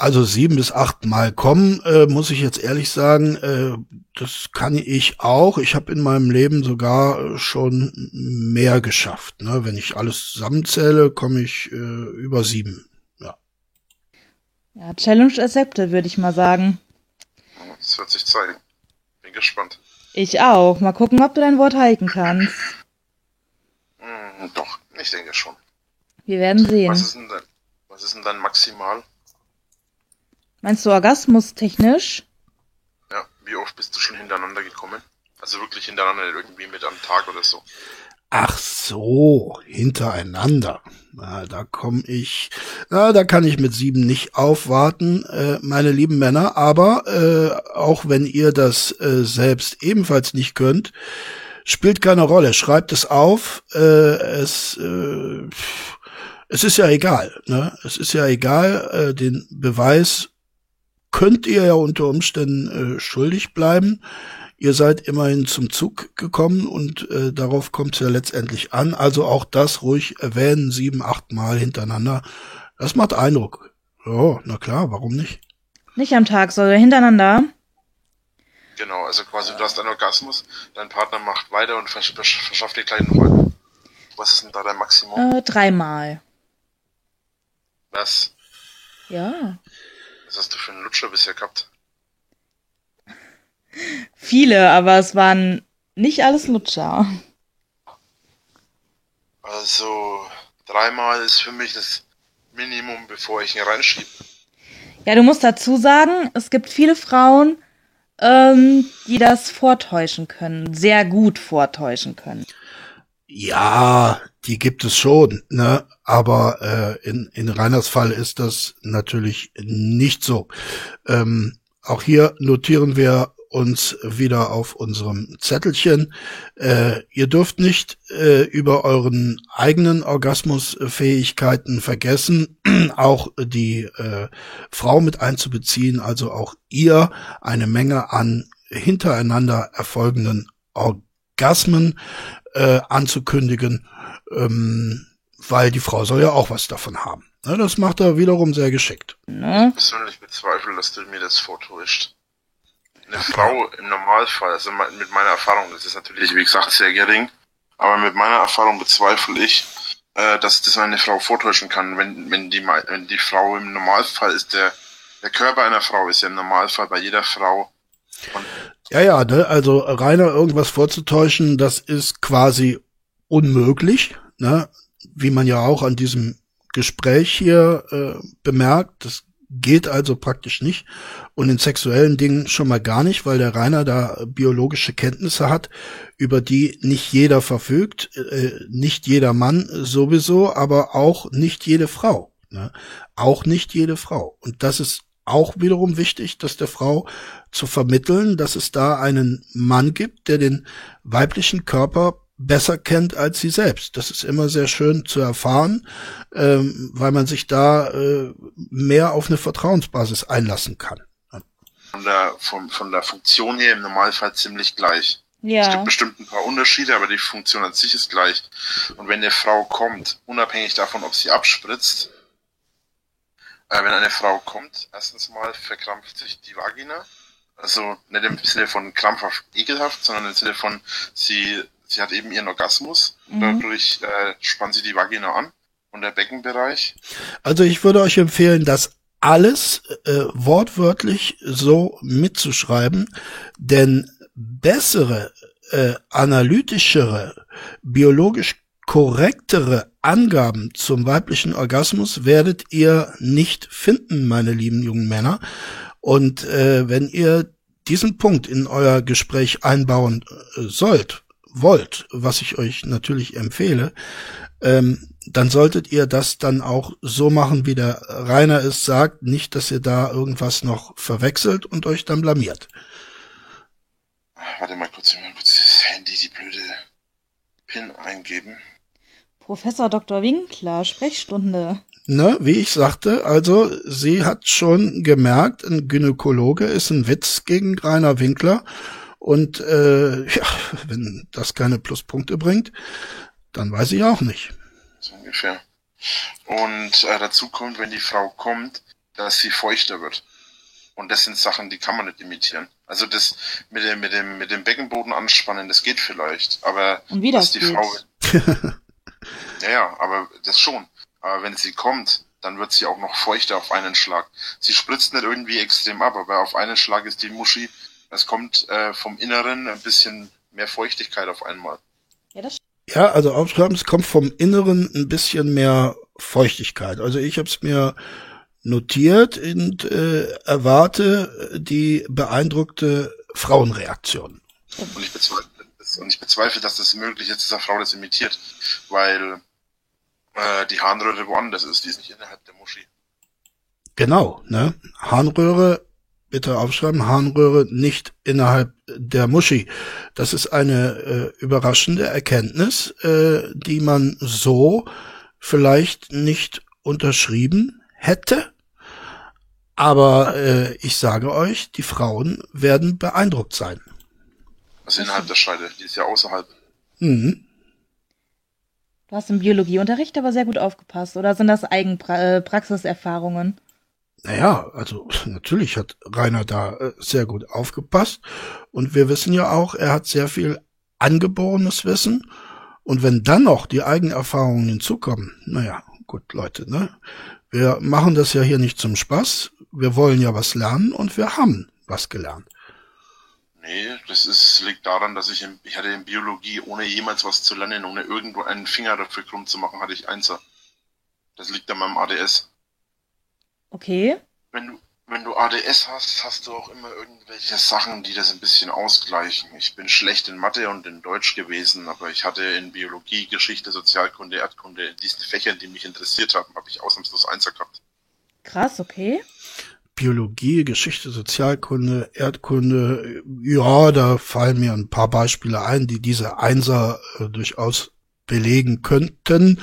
Speaker 1: Also sieben bis acht Mal kommen, äh, muss ich jetzt ehrlich sagen, äh, das kann ich auch. Ich habe in meinem Leben sogar äh, schon mehr geschafft. Ne? Wenn ich alles zusammenzähle, komme ich äh, über sieben. Ja.
Speaker 4: Ja, Challenge accepted, würde ich mal sagen.
Speaker 3: Das wird sich zeigen. Bin gespannt.
Speaker 4: Ich auch. Mal gucken, ob du dein Wort halten kannst.
Speaker 3: Hm, doch, ich denke schon.
Speaker 4: Wir werden
Speaker 3: Was
Speaker 4: sehen.
Speaker 3: ist denn dein, was ist denn dein Maximal?
Speaker 4: Meinst du Orgasmus technisch?
Speaker 3: Ja, wie oft bist du schon hintereinander gekommen? Also wirklich hintereinander, nicht irgendwie mit am Tag oder so.
Speaker 1: Ach so, hintereinander. Na, da komme ich, na, da kann ich mit sieben nicht aufwarten, äh, meine lieben Männer. Aber äh, auch wenn ihr das äh, selbst ebenfalls nicht könnt, spielt keine Rolle. Schreibt es auf. Äh, es, äh, es ist ja egal. Ne? Es ist ja egal. Äh, den Beweis könnt ihr ja unter Umständen äh, schuldig bleiben. Ihr seid immerhin zum Zug gekommen und äh, darauf kommt es ja letztendlich an. Also auch das ruhig erwähnen, sieben, acht Mal hintereinander. Das macht Eindruck. Ja, na klar, warum nicht?
Speaker 4: Nicht am Tag, sondern hintereinander.
Speaker 3: Genau, also quasi du hast einen Orgasmus, dein Partner macht weiter und versch versch verschafft dir gleich noch einen. Was ist denn da dein Maximum?
Speaker 4: Äh, dreimal.
Speaker 3: Was?
Speaker 4: Ja.
Speaker 3: Was hast du für einen Lutscher bisher gehabt?
Speaker 4: Viele, aber es waren nicht alles Lutscher.
Speaker 3: Also, dreimal ist für mich das Minimum, bevor ich ihn reinschiebe.
Speaker 4: Ja, du musst dazu sagen, es gibt viele Frauen, ähm, die das vortäuschen können, sehr gut vortäuschen können.
Speaker 1: Ja, die gibt es schon, ne? Aber äh, in, in Reiners Fall ist das natürlich nicht so. Ähm, auch hier notieren wir uns wieder auf unserem Zettelchen. Äh, ihr dürft nicht äh, über euren eigenen Orgasmusfähigkeiten vergessen, auch die äh, Frau mit einzubeziehen, also auch ihr eine Menge an hintereinander erfolgenden Orgasmen äh, anzukündigen, ähm, weil die Frau soll ja auch was davon haben. Ne, das macht er wiederum sehr geschickt.
Speaker 4: Ne?
Speaker 3: Persönlich bezweifle, dass du mir das vortäuscht. Eine Frau im Normalfall, also mit meiner Erfahrung, das ist natürlich, wie gesagt, sehr gering, aber mit meiner Erfahrung bezweifle ich, äh, dass das eine Frau vortäuschen kann. Wenn, wenn, die, wenn die Frau im Normalfall ist, der, der Körper einer Frau ist ja im Normalfall bei jeder Frau von
Speaker 1: Ja, ja, ne, also reiner irgendwas vorzutäuschen, das ist quasi unmöglich, ne? Wie man ja auch an diesem Gespräch hier äh, bemerkt, das geht also praktisch nicht. Und in sexuellen Dingen schon mal gar nicht, weil der Rainer da biologische Kenntnisse hat, über die nicht jeder verfügt, äh, nicht jeder Mann sowieso, aber auch nicht jede Frau. Ne? Auch nicht jede Frau. Und das ist auch wiederum wichtig, dass der Frau zu vermitteln, dass es da einen Mann gibt, der den weiblichen Körper besser kennt als sie selbst. Das ist immer sehr schön zu erfahren, ähm, weil man sich da äh, mehr auf eine Vertrauensbasis einlassen kann.
Speaker 3: Von der, von, von der Funktion her im Normalfall ziemlich gleich.
Speaker 4: Ja.
Speaker 3: Es gibt bestimmt ein paar Unterschiede, aber die Funktion an sich ist gleich. Und wenn eine Frau kommt, unabhängig davon, ob sie abspritzt, äh, wenn eine Frau kommt, erstens mal verkrampft sich die Vagina. Also nicht im Sinne von krampfhaft ekelhaft, sondern im Sinne von, sie, sie hat eben ihren Orgasmus.
Speaker 4: Mhm.
Speaker 3: Dadurch äh, spannt sie die Vagina an und der Beckenbereich.
Speaker 1: Also ich würde euch empfehlen, das alles äh, wortwörtlich so mitzuschreiben, denn bessere, äh, analytischere, biologisch korrektere Angaben zum weiblichen Orgasmus werdet ihr nicht finden, meine lieben jungen Männer. Und äh, wenn ihr diesen Punkt in euer Gespräch einbauen äh, sollt, wollt, was ich euch natürlich empfehle, ähm, dann solltet ihr das dann auch so machen, wie der Rainer es sagt, nicht, dass ihr da irgendwas noch verwechselt und euch dann blamiert.
Speaker 3: Warte mal kurz, mal kurz das Handy, die blöde PIN eingeben.
Speaker 4: Professor Dr. Winkler, Sprechstunde.
Speaker 1: Ne, wie ich sagte, also sie hat schon gemerkt, ein Gynäkologe ist ein Witz gegen Rainer Winkler. Und äh, ja, wenn das keine Pluspunkte bringt, dann weiß ich auch nicht.
Speaker 3: So ungefähr. Und äh, dazu kommt, wenn die Frau kommt, dass sie feuchter wird. Und das sind Sachen, die kann man nicht imitieren. Also das mit dem, mit dem, mit dem Beckenboden anspannen, das geht vielleicht. Aber
Speaker 4: Und wie
Speaker 3: dass
Speaker 4: das
Speaker 3: die
Speaker 4: geht.
Speaker 3: Frau. ja, ja, aber das schon. Aber wenn sie kommt, dann wird sie auch noch feuchter auf einen Schlag. Sie spritzt nicht irgendwie extrem ab, aber auf einen Schlag ist die Muschi, es kommt äh, vom Inneren ein bisschen mehr Feuchtigkeit auf einmal.
Speaker 4: Ja, das
Speaker 1: Ja, also aufschreiben, es kommt vom Inneren ein bisschen mehr Feuchtigkeit. Also ich habe es mir notiert und äh, erwarte die beeindruckte Frauenreaktion.
Speaker 3: Und ich bezweifle, und ich bezweifle, dass das möglich ist, dass eine Frau das imitiert, weil äh, die Harnröhre woanders ist, die ist nicht innerhalb der Muschi.
Speaker 1: Genau, ne? Harnröhre, bitte aufschreiben, Harnröhre nicht innerhalb der Muschi. Das ist eine äh, überraschende Erkenntnis, äh, die man so vielleicht nicht unterschrieben hätte. Aber äh, ich sage euch, die Frauen werden beeindruckt sein.
Speaker 3: Also innerhalb der Scheide, die ist ja außerhalb.
Speaker 1: Mhm.
Speaker 4: Du hast im Biologieunterricht aber sehr gut aufgepasst, oder sind das Eigenpraxiserfahrungen?
Speaker 1: Naja, also natürlich hat Rainer da äh, sehr gut aufgepasst. Und wir wissen ja auch, er hat sehr viel angeborenes Wissen. Und wenn dann noch die Eigenerfahrungen hinzukommen, naja, gut, Leute, ne? Wir machen das ja hier nicht zum Spaß. Wir wollen ja was lernen und wir haben was gelernt.
Speaker 3: Nee, das ist, liegt daran, dass ich, in, ich hatte in Biologie, ohne jemals was zu lernen, ohne irgendwo einen Finger dafür krumm zu machen, hatte ich Einser. Das liegt an meinem ADS.
Speaker 4: Okay.
Speaker 3: Wenn du, wenn du ADS hast, hast du auch immer irgendwelche Sachen, die das ein bisschen ausgleichen. Ich bin schlecht in Mathe und in Deutsch gewesen, aber ich hatte in Biologie, Geschichte, Sozialkunde, Erdkunde, in diesen Fächern, die mich interessiert haben, habe ich ausnahmslos Einser gehabt.
Speaker 4: Krass, okay.
Speaker 1: Biologie, Geschichte, Sozialkunde, Erdkunde, ja, da fallen mir ein paar Beispiele ein, die diese Einser äh, durchaus belegen könnten.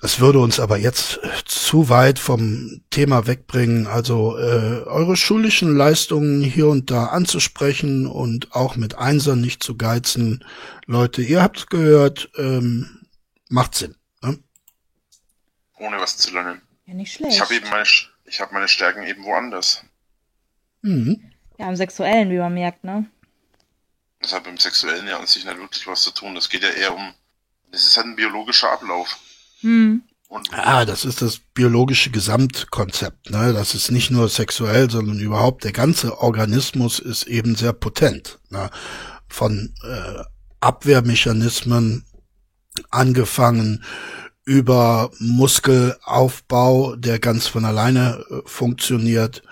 Speaker 1: Das würde uns aber jetzt äh, zu weit vom Thema wegbringen. Also äh, eure schulischen Leistungen hier und da anzusprechen und auch mit Einsern nicht zu geizen. Leute, ihr habt gehört, ähm, macht Sinn. Ne?
Speaker 3: Ohne was zu lernen.
Speaker 4: Ja, nicht schlecht.
Speaker 3: Ich habe eben meine, ich habe meine Stärken eben woanders.
Speaker 1: Mhm.
Speaker 4: ja, im Sexuellen, wie man merkt, ne?
Speaker 3: Das hat mit dem Sexuellen ja an sich nicht wirklich was zu tun. Das geht ja eher um, das ist halt ein biologischer Ablauf.
Speaker 4: Hm.
Speaker 1: Ah, das ist das biologische Gesamtkonzept. Ne? Das ist nicht nur sexuell, sondern überhaupt der ganze Organismus ist eben sehr potent. Ne? Von äh, Abwehrmechanismen angefangen über Muskelaufbau, der ganz von alleine äh, funktioniert,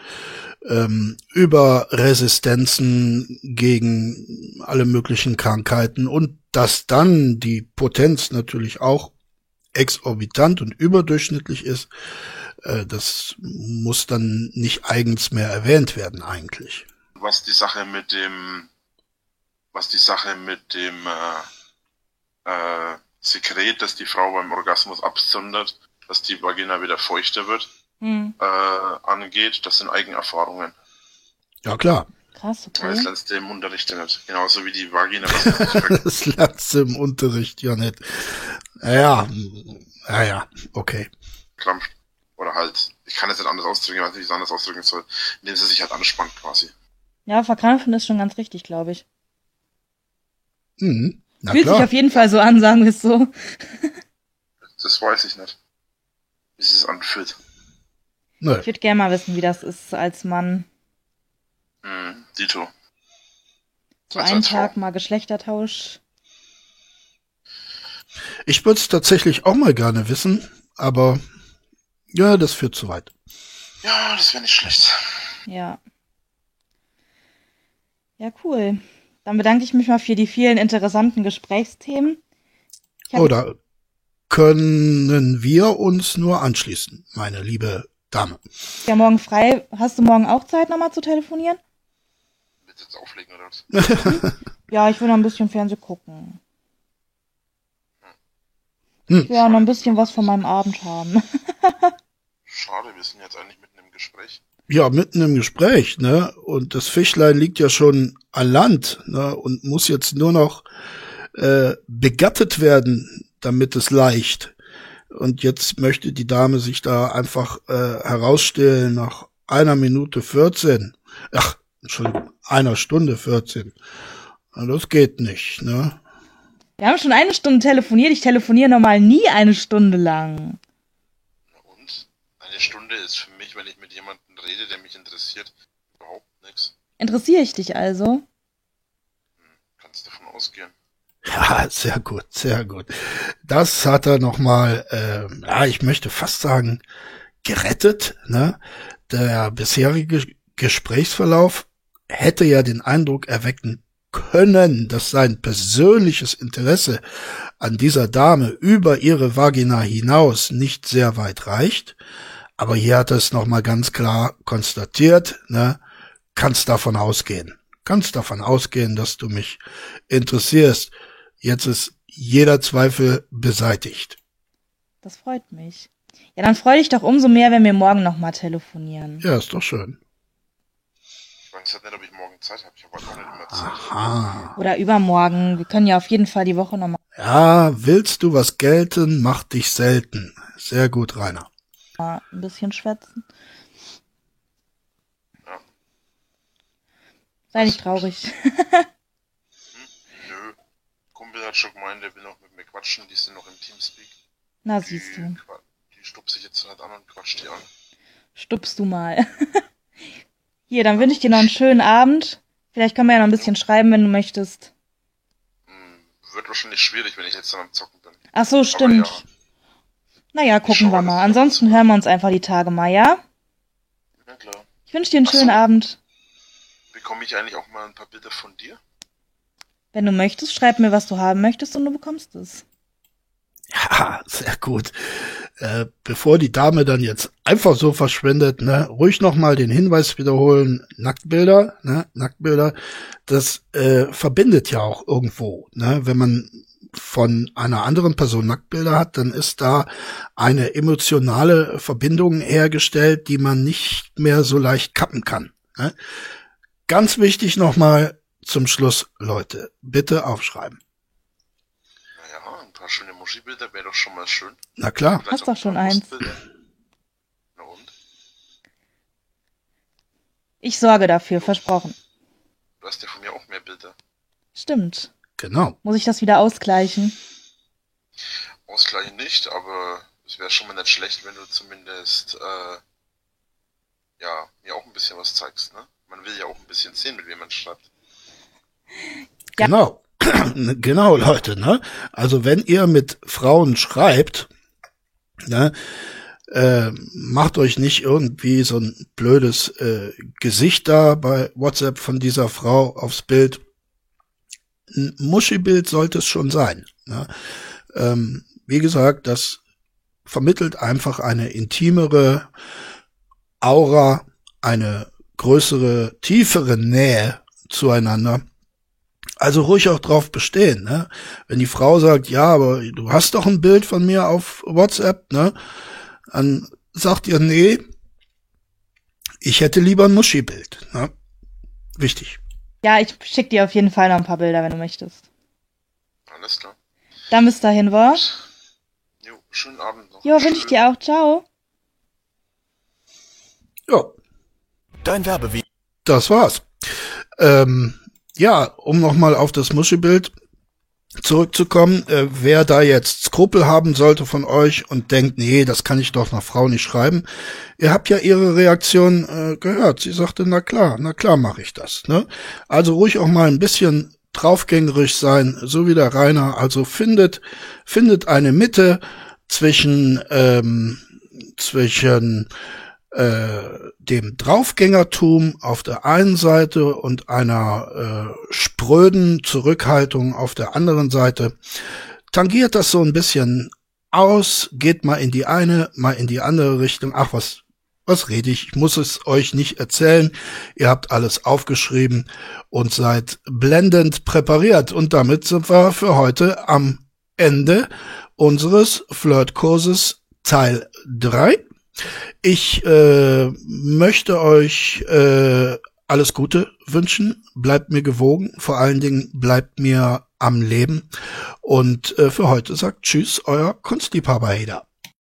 Speaker 1: ähm, über Resistenzen gegen alle möglichen Krankheiten und dass dann die Potenz natürlich auch exorbitant und überdurchschnittlich ist, äh, das muss dann nicht eigens mehr erwähnt werden eigentlich.
Speaker 3: Was die Sache mit dem, was die Sache mit dem äh, äh, Sekret, das die Frau beim Orgasmus absondert, dass die Vagina wieder feuchter wird,
Speaker 4: Hm.
Speaker 3: äh, angeht, das sind Eigenerfahrungen.
Speaker 1: Ja klar,
Speaker 4: Krass,
Speaker 3: Weil das
Speaker 4: okay.
Speaker 3: lernst du im Unterricht ja nicht. Genauso wie die Vagina.
Speaker 1: Das lernst du im Unterricht ja nicht. Ja, ja, ja, okay.
Speaker 3: krampft. Oder halt, ich kann es nicht anders ausdrücken, ich weiß nicht, wie ich es anders ausdrücken soll, indem sie sich halt anspannt quasi.
Speaker 4: Ja, verkrampfen ist schon ganz richtig, glaube ich.
Speaker 1: Mhm. Na
Speaker 4: Fühlt sich
Speaker 1: klar.
Speaker 4: auf jeden Fall so an, sagen wir es so.
Speaker 3: Das weiß ich nicht. Wie sich das anfühlt.
Speaker 1: Nö.
Speaker 4: Ich würde gerne mal wissen, wie das ist als Mann.
Speaker 3: Mhm, Dito.
Speaker 4: So
Speaker 3: Als
Speaker 4: einen. Tag mal Geschlechtertausch.
Speaker 1: Ich würde es tatsächlich auch mal gerne wissen, aber ja, das führt zu weit.
Speaker 3: Ja, das wäre nicht schlecht.
Speaker 4: Ja. Ja, cool. Dann bedanke ich mich mal für die vielen interessanten Gesprächsthemen.
Speaker 1: Oder können wir uns nur anschließen, meine liebe Dame?
Speaker 4: Ja, morgen frei. Hast du morgen auch Zeit, nochmal zu telefonieren?
Speaker 3: Willst du jetzt auflegen oder was?
Speaker 4: Ja, ich will noch ein bisschen Fernsehen gucken.
Speaker 1: Hm.
Speaker 4: Ich will auch noch ein bisschen was von meinem Abend haben.
Speaker 3: Schade, wir sind jetzt eigentlich mitten im Gespräch.
Speaker 1: Ja, mitten im Gespräch, ne? Und das Fischlein liegt ja schon an Land, ne? Und muss jetzt nur noch äh, begattet werden, damit es leicht. Und jetzt möchte die Dame sich da einfach äh, herausstellen nach einer Minute 14. Ach, Entschuldigung, einer Stunde 14. Na, Das geht nicht, ne?
Speaker 4: Wir haben schon eine Stunde telefoniert. Ich telefoniere normal nie eine Stunde lang.
Speaker 3: Na und? Eine Stunde ist für mich, wenn ich mit jemandem rede, der mich interessiert, überhaupt nichts.
Speaker 4: Interessiere ich dich also?
Speaker 3: Kannst davon ausgehen.
Speaker 1: Ja, sehr gut, sehr gut. Das hat er nochmal, äh, ja, ich möchte fast sagen, gerettet. Ne? Der bisherige Gesprächsverlauf hätte ja den Eindruck erwecken können, dass sein persönliches Interesse an dieser Dame über ihre Vagina hinaus nicht sehr weit reicht. Aber hier hat er es nochmal ganz klar konstatiert, ne? kannst davon ausgehen. Kannst davon ausgehen, dass du mich interessierst. Jetzt ist jeder Zweifel beseitigt.
Speaker 4: Das freut mich. Ja, dann freu dich doch umso mehr, wenn wir morgen nochmal telefonieren.
Speaker 1: Ja, ist doch schön.
Speaker 3: Ich weiß halt nicht, ob ich morgen Zeit habe. Ich habe halt auch nicht immer Zeit.
Speaker 1: Aha.
Speaker 4: Oder übermorgen. Wir können ja auf jeden Fall die Woche nochmal
Speaker 1: Ja, willst du was gelten, mach dich selten. Sehr gut, Rainer.
Speaker 4: ein bisschen schwätzen.
Speaker 3: Ja.
Speaker 4: Sei nicht traurig.
Speaker 3: Nö. Kumpel hat schon gemeint, der will noch mit mir quatschen. Die sind noch im Teamspeak.
Speaker 4: Na,
Speaker 3: Die,
Speaker 4: siehst du.
Speaker 3: die stupse ich jetzt halt an und quatscht die an.
Speaker 4: Stupst du mal. Hier, dann wünsche ich dir noch einen schönen Abend. Vielleicht können wir ja noch ein bisschen schreiben, wenn du möchtest.
Speaker 3: Hm, wird wahrscheinlich schwierig, wenn ich jetzt dann am Zocken bin.
Speaker 4: Ach so, stimmt.
Speaker 3: ja.
Speaker 4: Naja, gucken wir mal. Ansonsten hören wir uns einfach die Tage mal, ja?
Speaker 3: Ja klar.
Speaker 4: Ich wünsche dir einen
Speaker 3: Ach so.
Speaker 4: schönen Abend.
Speaker 3: Bekomme ich eigentlich auch mal ein paar Bilder von dir?
Speaker 4: Wenn du möchtest, schreib mir, was du haben möchtest und du bekommst es.
Speaker 1: Ja, sehr gut. Äh, bevor die Dame dann jetzt einfach so verschwindet, ne, ruhig nochmal den Hinweis wiederholen, Nacktbilder, ne, Nacktbilder, das äh, verbindet ja auch irgendwo, ne, wenn man von einer anderen Person Nacktbilder hat, dann ist da eine emotionale Verbindung hergestellt, die man nicht mehr so leicht kappen kann. Ne? Ganz wichtig nochmal zum Schluss, Leute, bitte aufschreiben.
Speaker 3: Paar schöne Muschi-Bilder wäre doch schon mal schön.
Speaker 1: Na klar.
Speaker 3: Vielleicht
Speaker 4: Hast
Speaker 3: auch
Speaker 4: doch schon eins.
Speaker 3: Na und?
Speaker 4: Ich sorge dafür, versprochen.
Speaker 3: Du hast ja von mir auch mehr Bilder.
Speaker 4: Stimmt.
Speaker 1: Genau.
Speaker 4: Muss ich das wieder ausgleichen?
Speaker 3: Ausgleichen nicht, aber es wäre schon mal nicht schlecht, wenn du zumindest, äh, ja, mir auch ein bisschen was zeigst, ne? Man will ja auch ein bisschen sehen, mit wem man schreibt.
Speaker 4: Ja.
Speaker 1: Genau. genau, Leute, ne? Also wenn ihr mit Frauen schreibt, Ne? Äh, macht euch nicht irgendwie so ein blödes äh, Gesicht da bei WhatsApp von dieser Frau aufs Bild. Ein Muschi-Bild sollte es schon sein. Ne? Ähm, wie gesagt, das vermittelt einfach eine intimere Aura, eine größere, tiefere Nähe zueinander. Also ruhig auch drauf bestehen, ne? Wenn die Frau sagt, ja, aber du hast doch ein Bild von mir auf WhatsApp, ne? Dann sagt ihr, nee, ich hätte lieber ein Muschi-Bild, ne? Wichtig.
Speaker 4: Ja, ich schick dir auf jeden Fall noch ein paar Bilder, wenn du möchtest.
Speaker 3: Alles klar.
Speaker 4: Dann bis dahin, war.
Speaker 3: Jo, schönen Abend noch.
Speaker 4: Jo, wünsche ich dir auch. Ciao.
Speaker 1: Ja,
Speaker 6: Dein Werbevideo.
Speaker 1: das war's. Ähm, ja, um nochmal auf das Muschi-Bild zurückzukommen, äh, wer da jetzt Skrupel haben sollte von euch und denkt, nee, das kann ich doch einer Frau nicht schreiben. Ihr habt ja ihre Reaktion äh, gehört. Sie sagte, na klar, na klar mache ich das. Ne? Also ruhig auch mal ein bisschen draufgängerisch sein, so wie der Rainer. Also findet, findet eine Mitte zwischen, ähm, zwischen äh, dem Draufgängertum auf der einen Seite und einer äh, spröden Zurückhaltung auf der anderen Seite. Tangiert das so ein bisschen aus, geht mal in die eine, mal in die andere Richtung. Ach, was, was rede ich? Ich muss es euch nicht erzählen. Ihr habt alles aufgeschrieben und seid blendend präpariert. Und damit sind wir für heute am Ende unseres Flirtkurses Teil 3. Ich äh, möchte euch äh, alles Gute wünschen. Bleibt mir gewogen. Vor allen Dingen bleibt mir am Leben. Und äh, für heute sagt Tschüss, euer Kunstliebhaber Heder.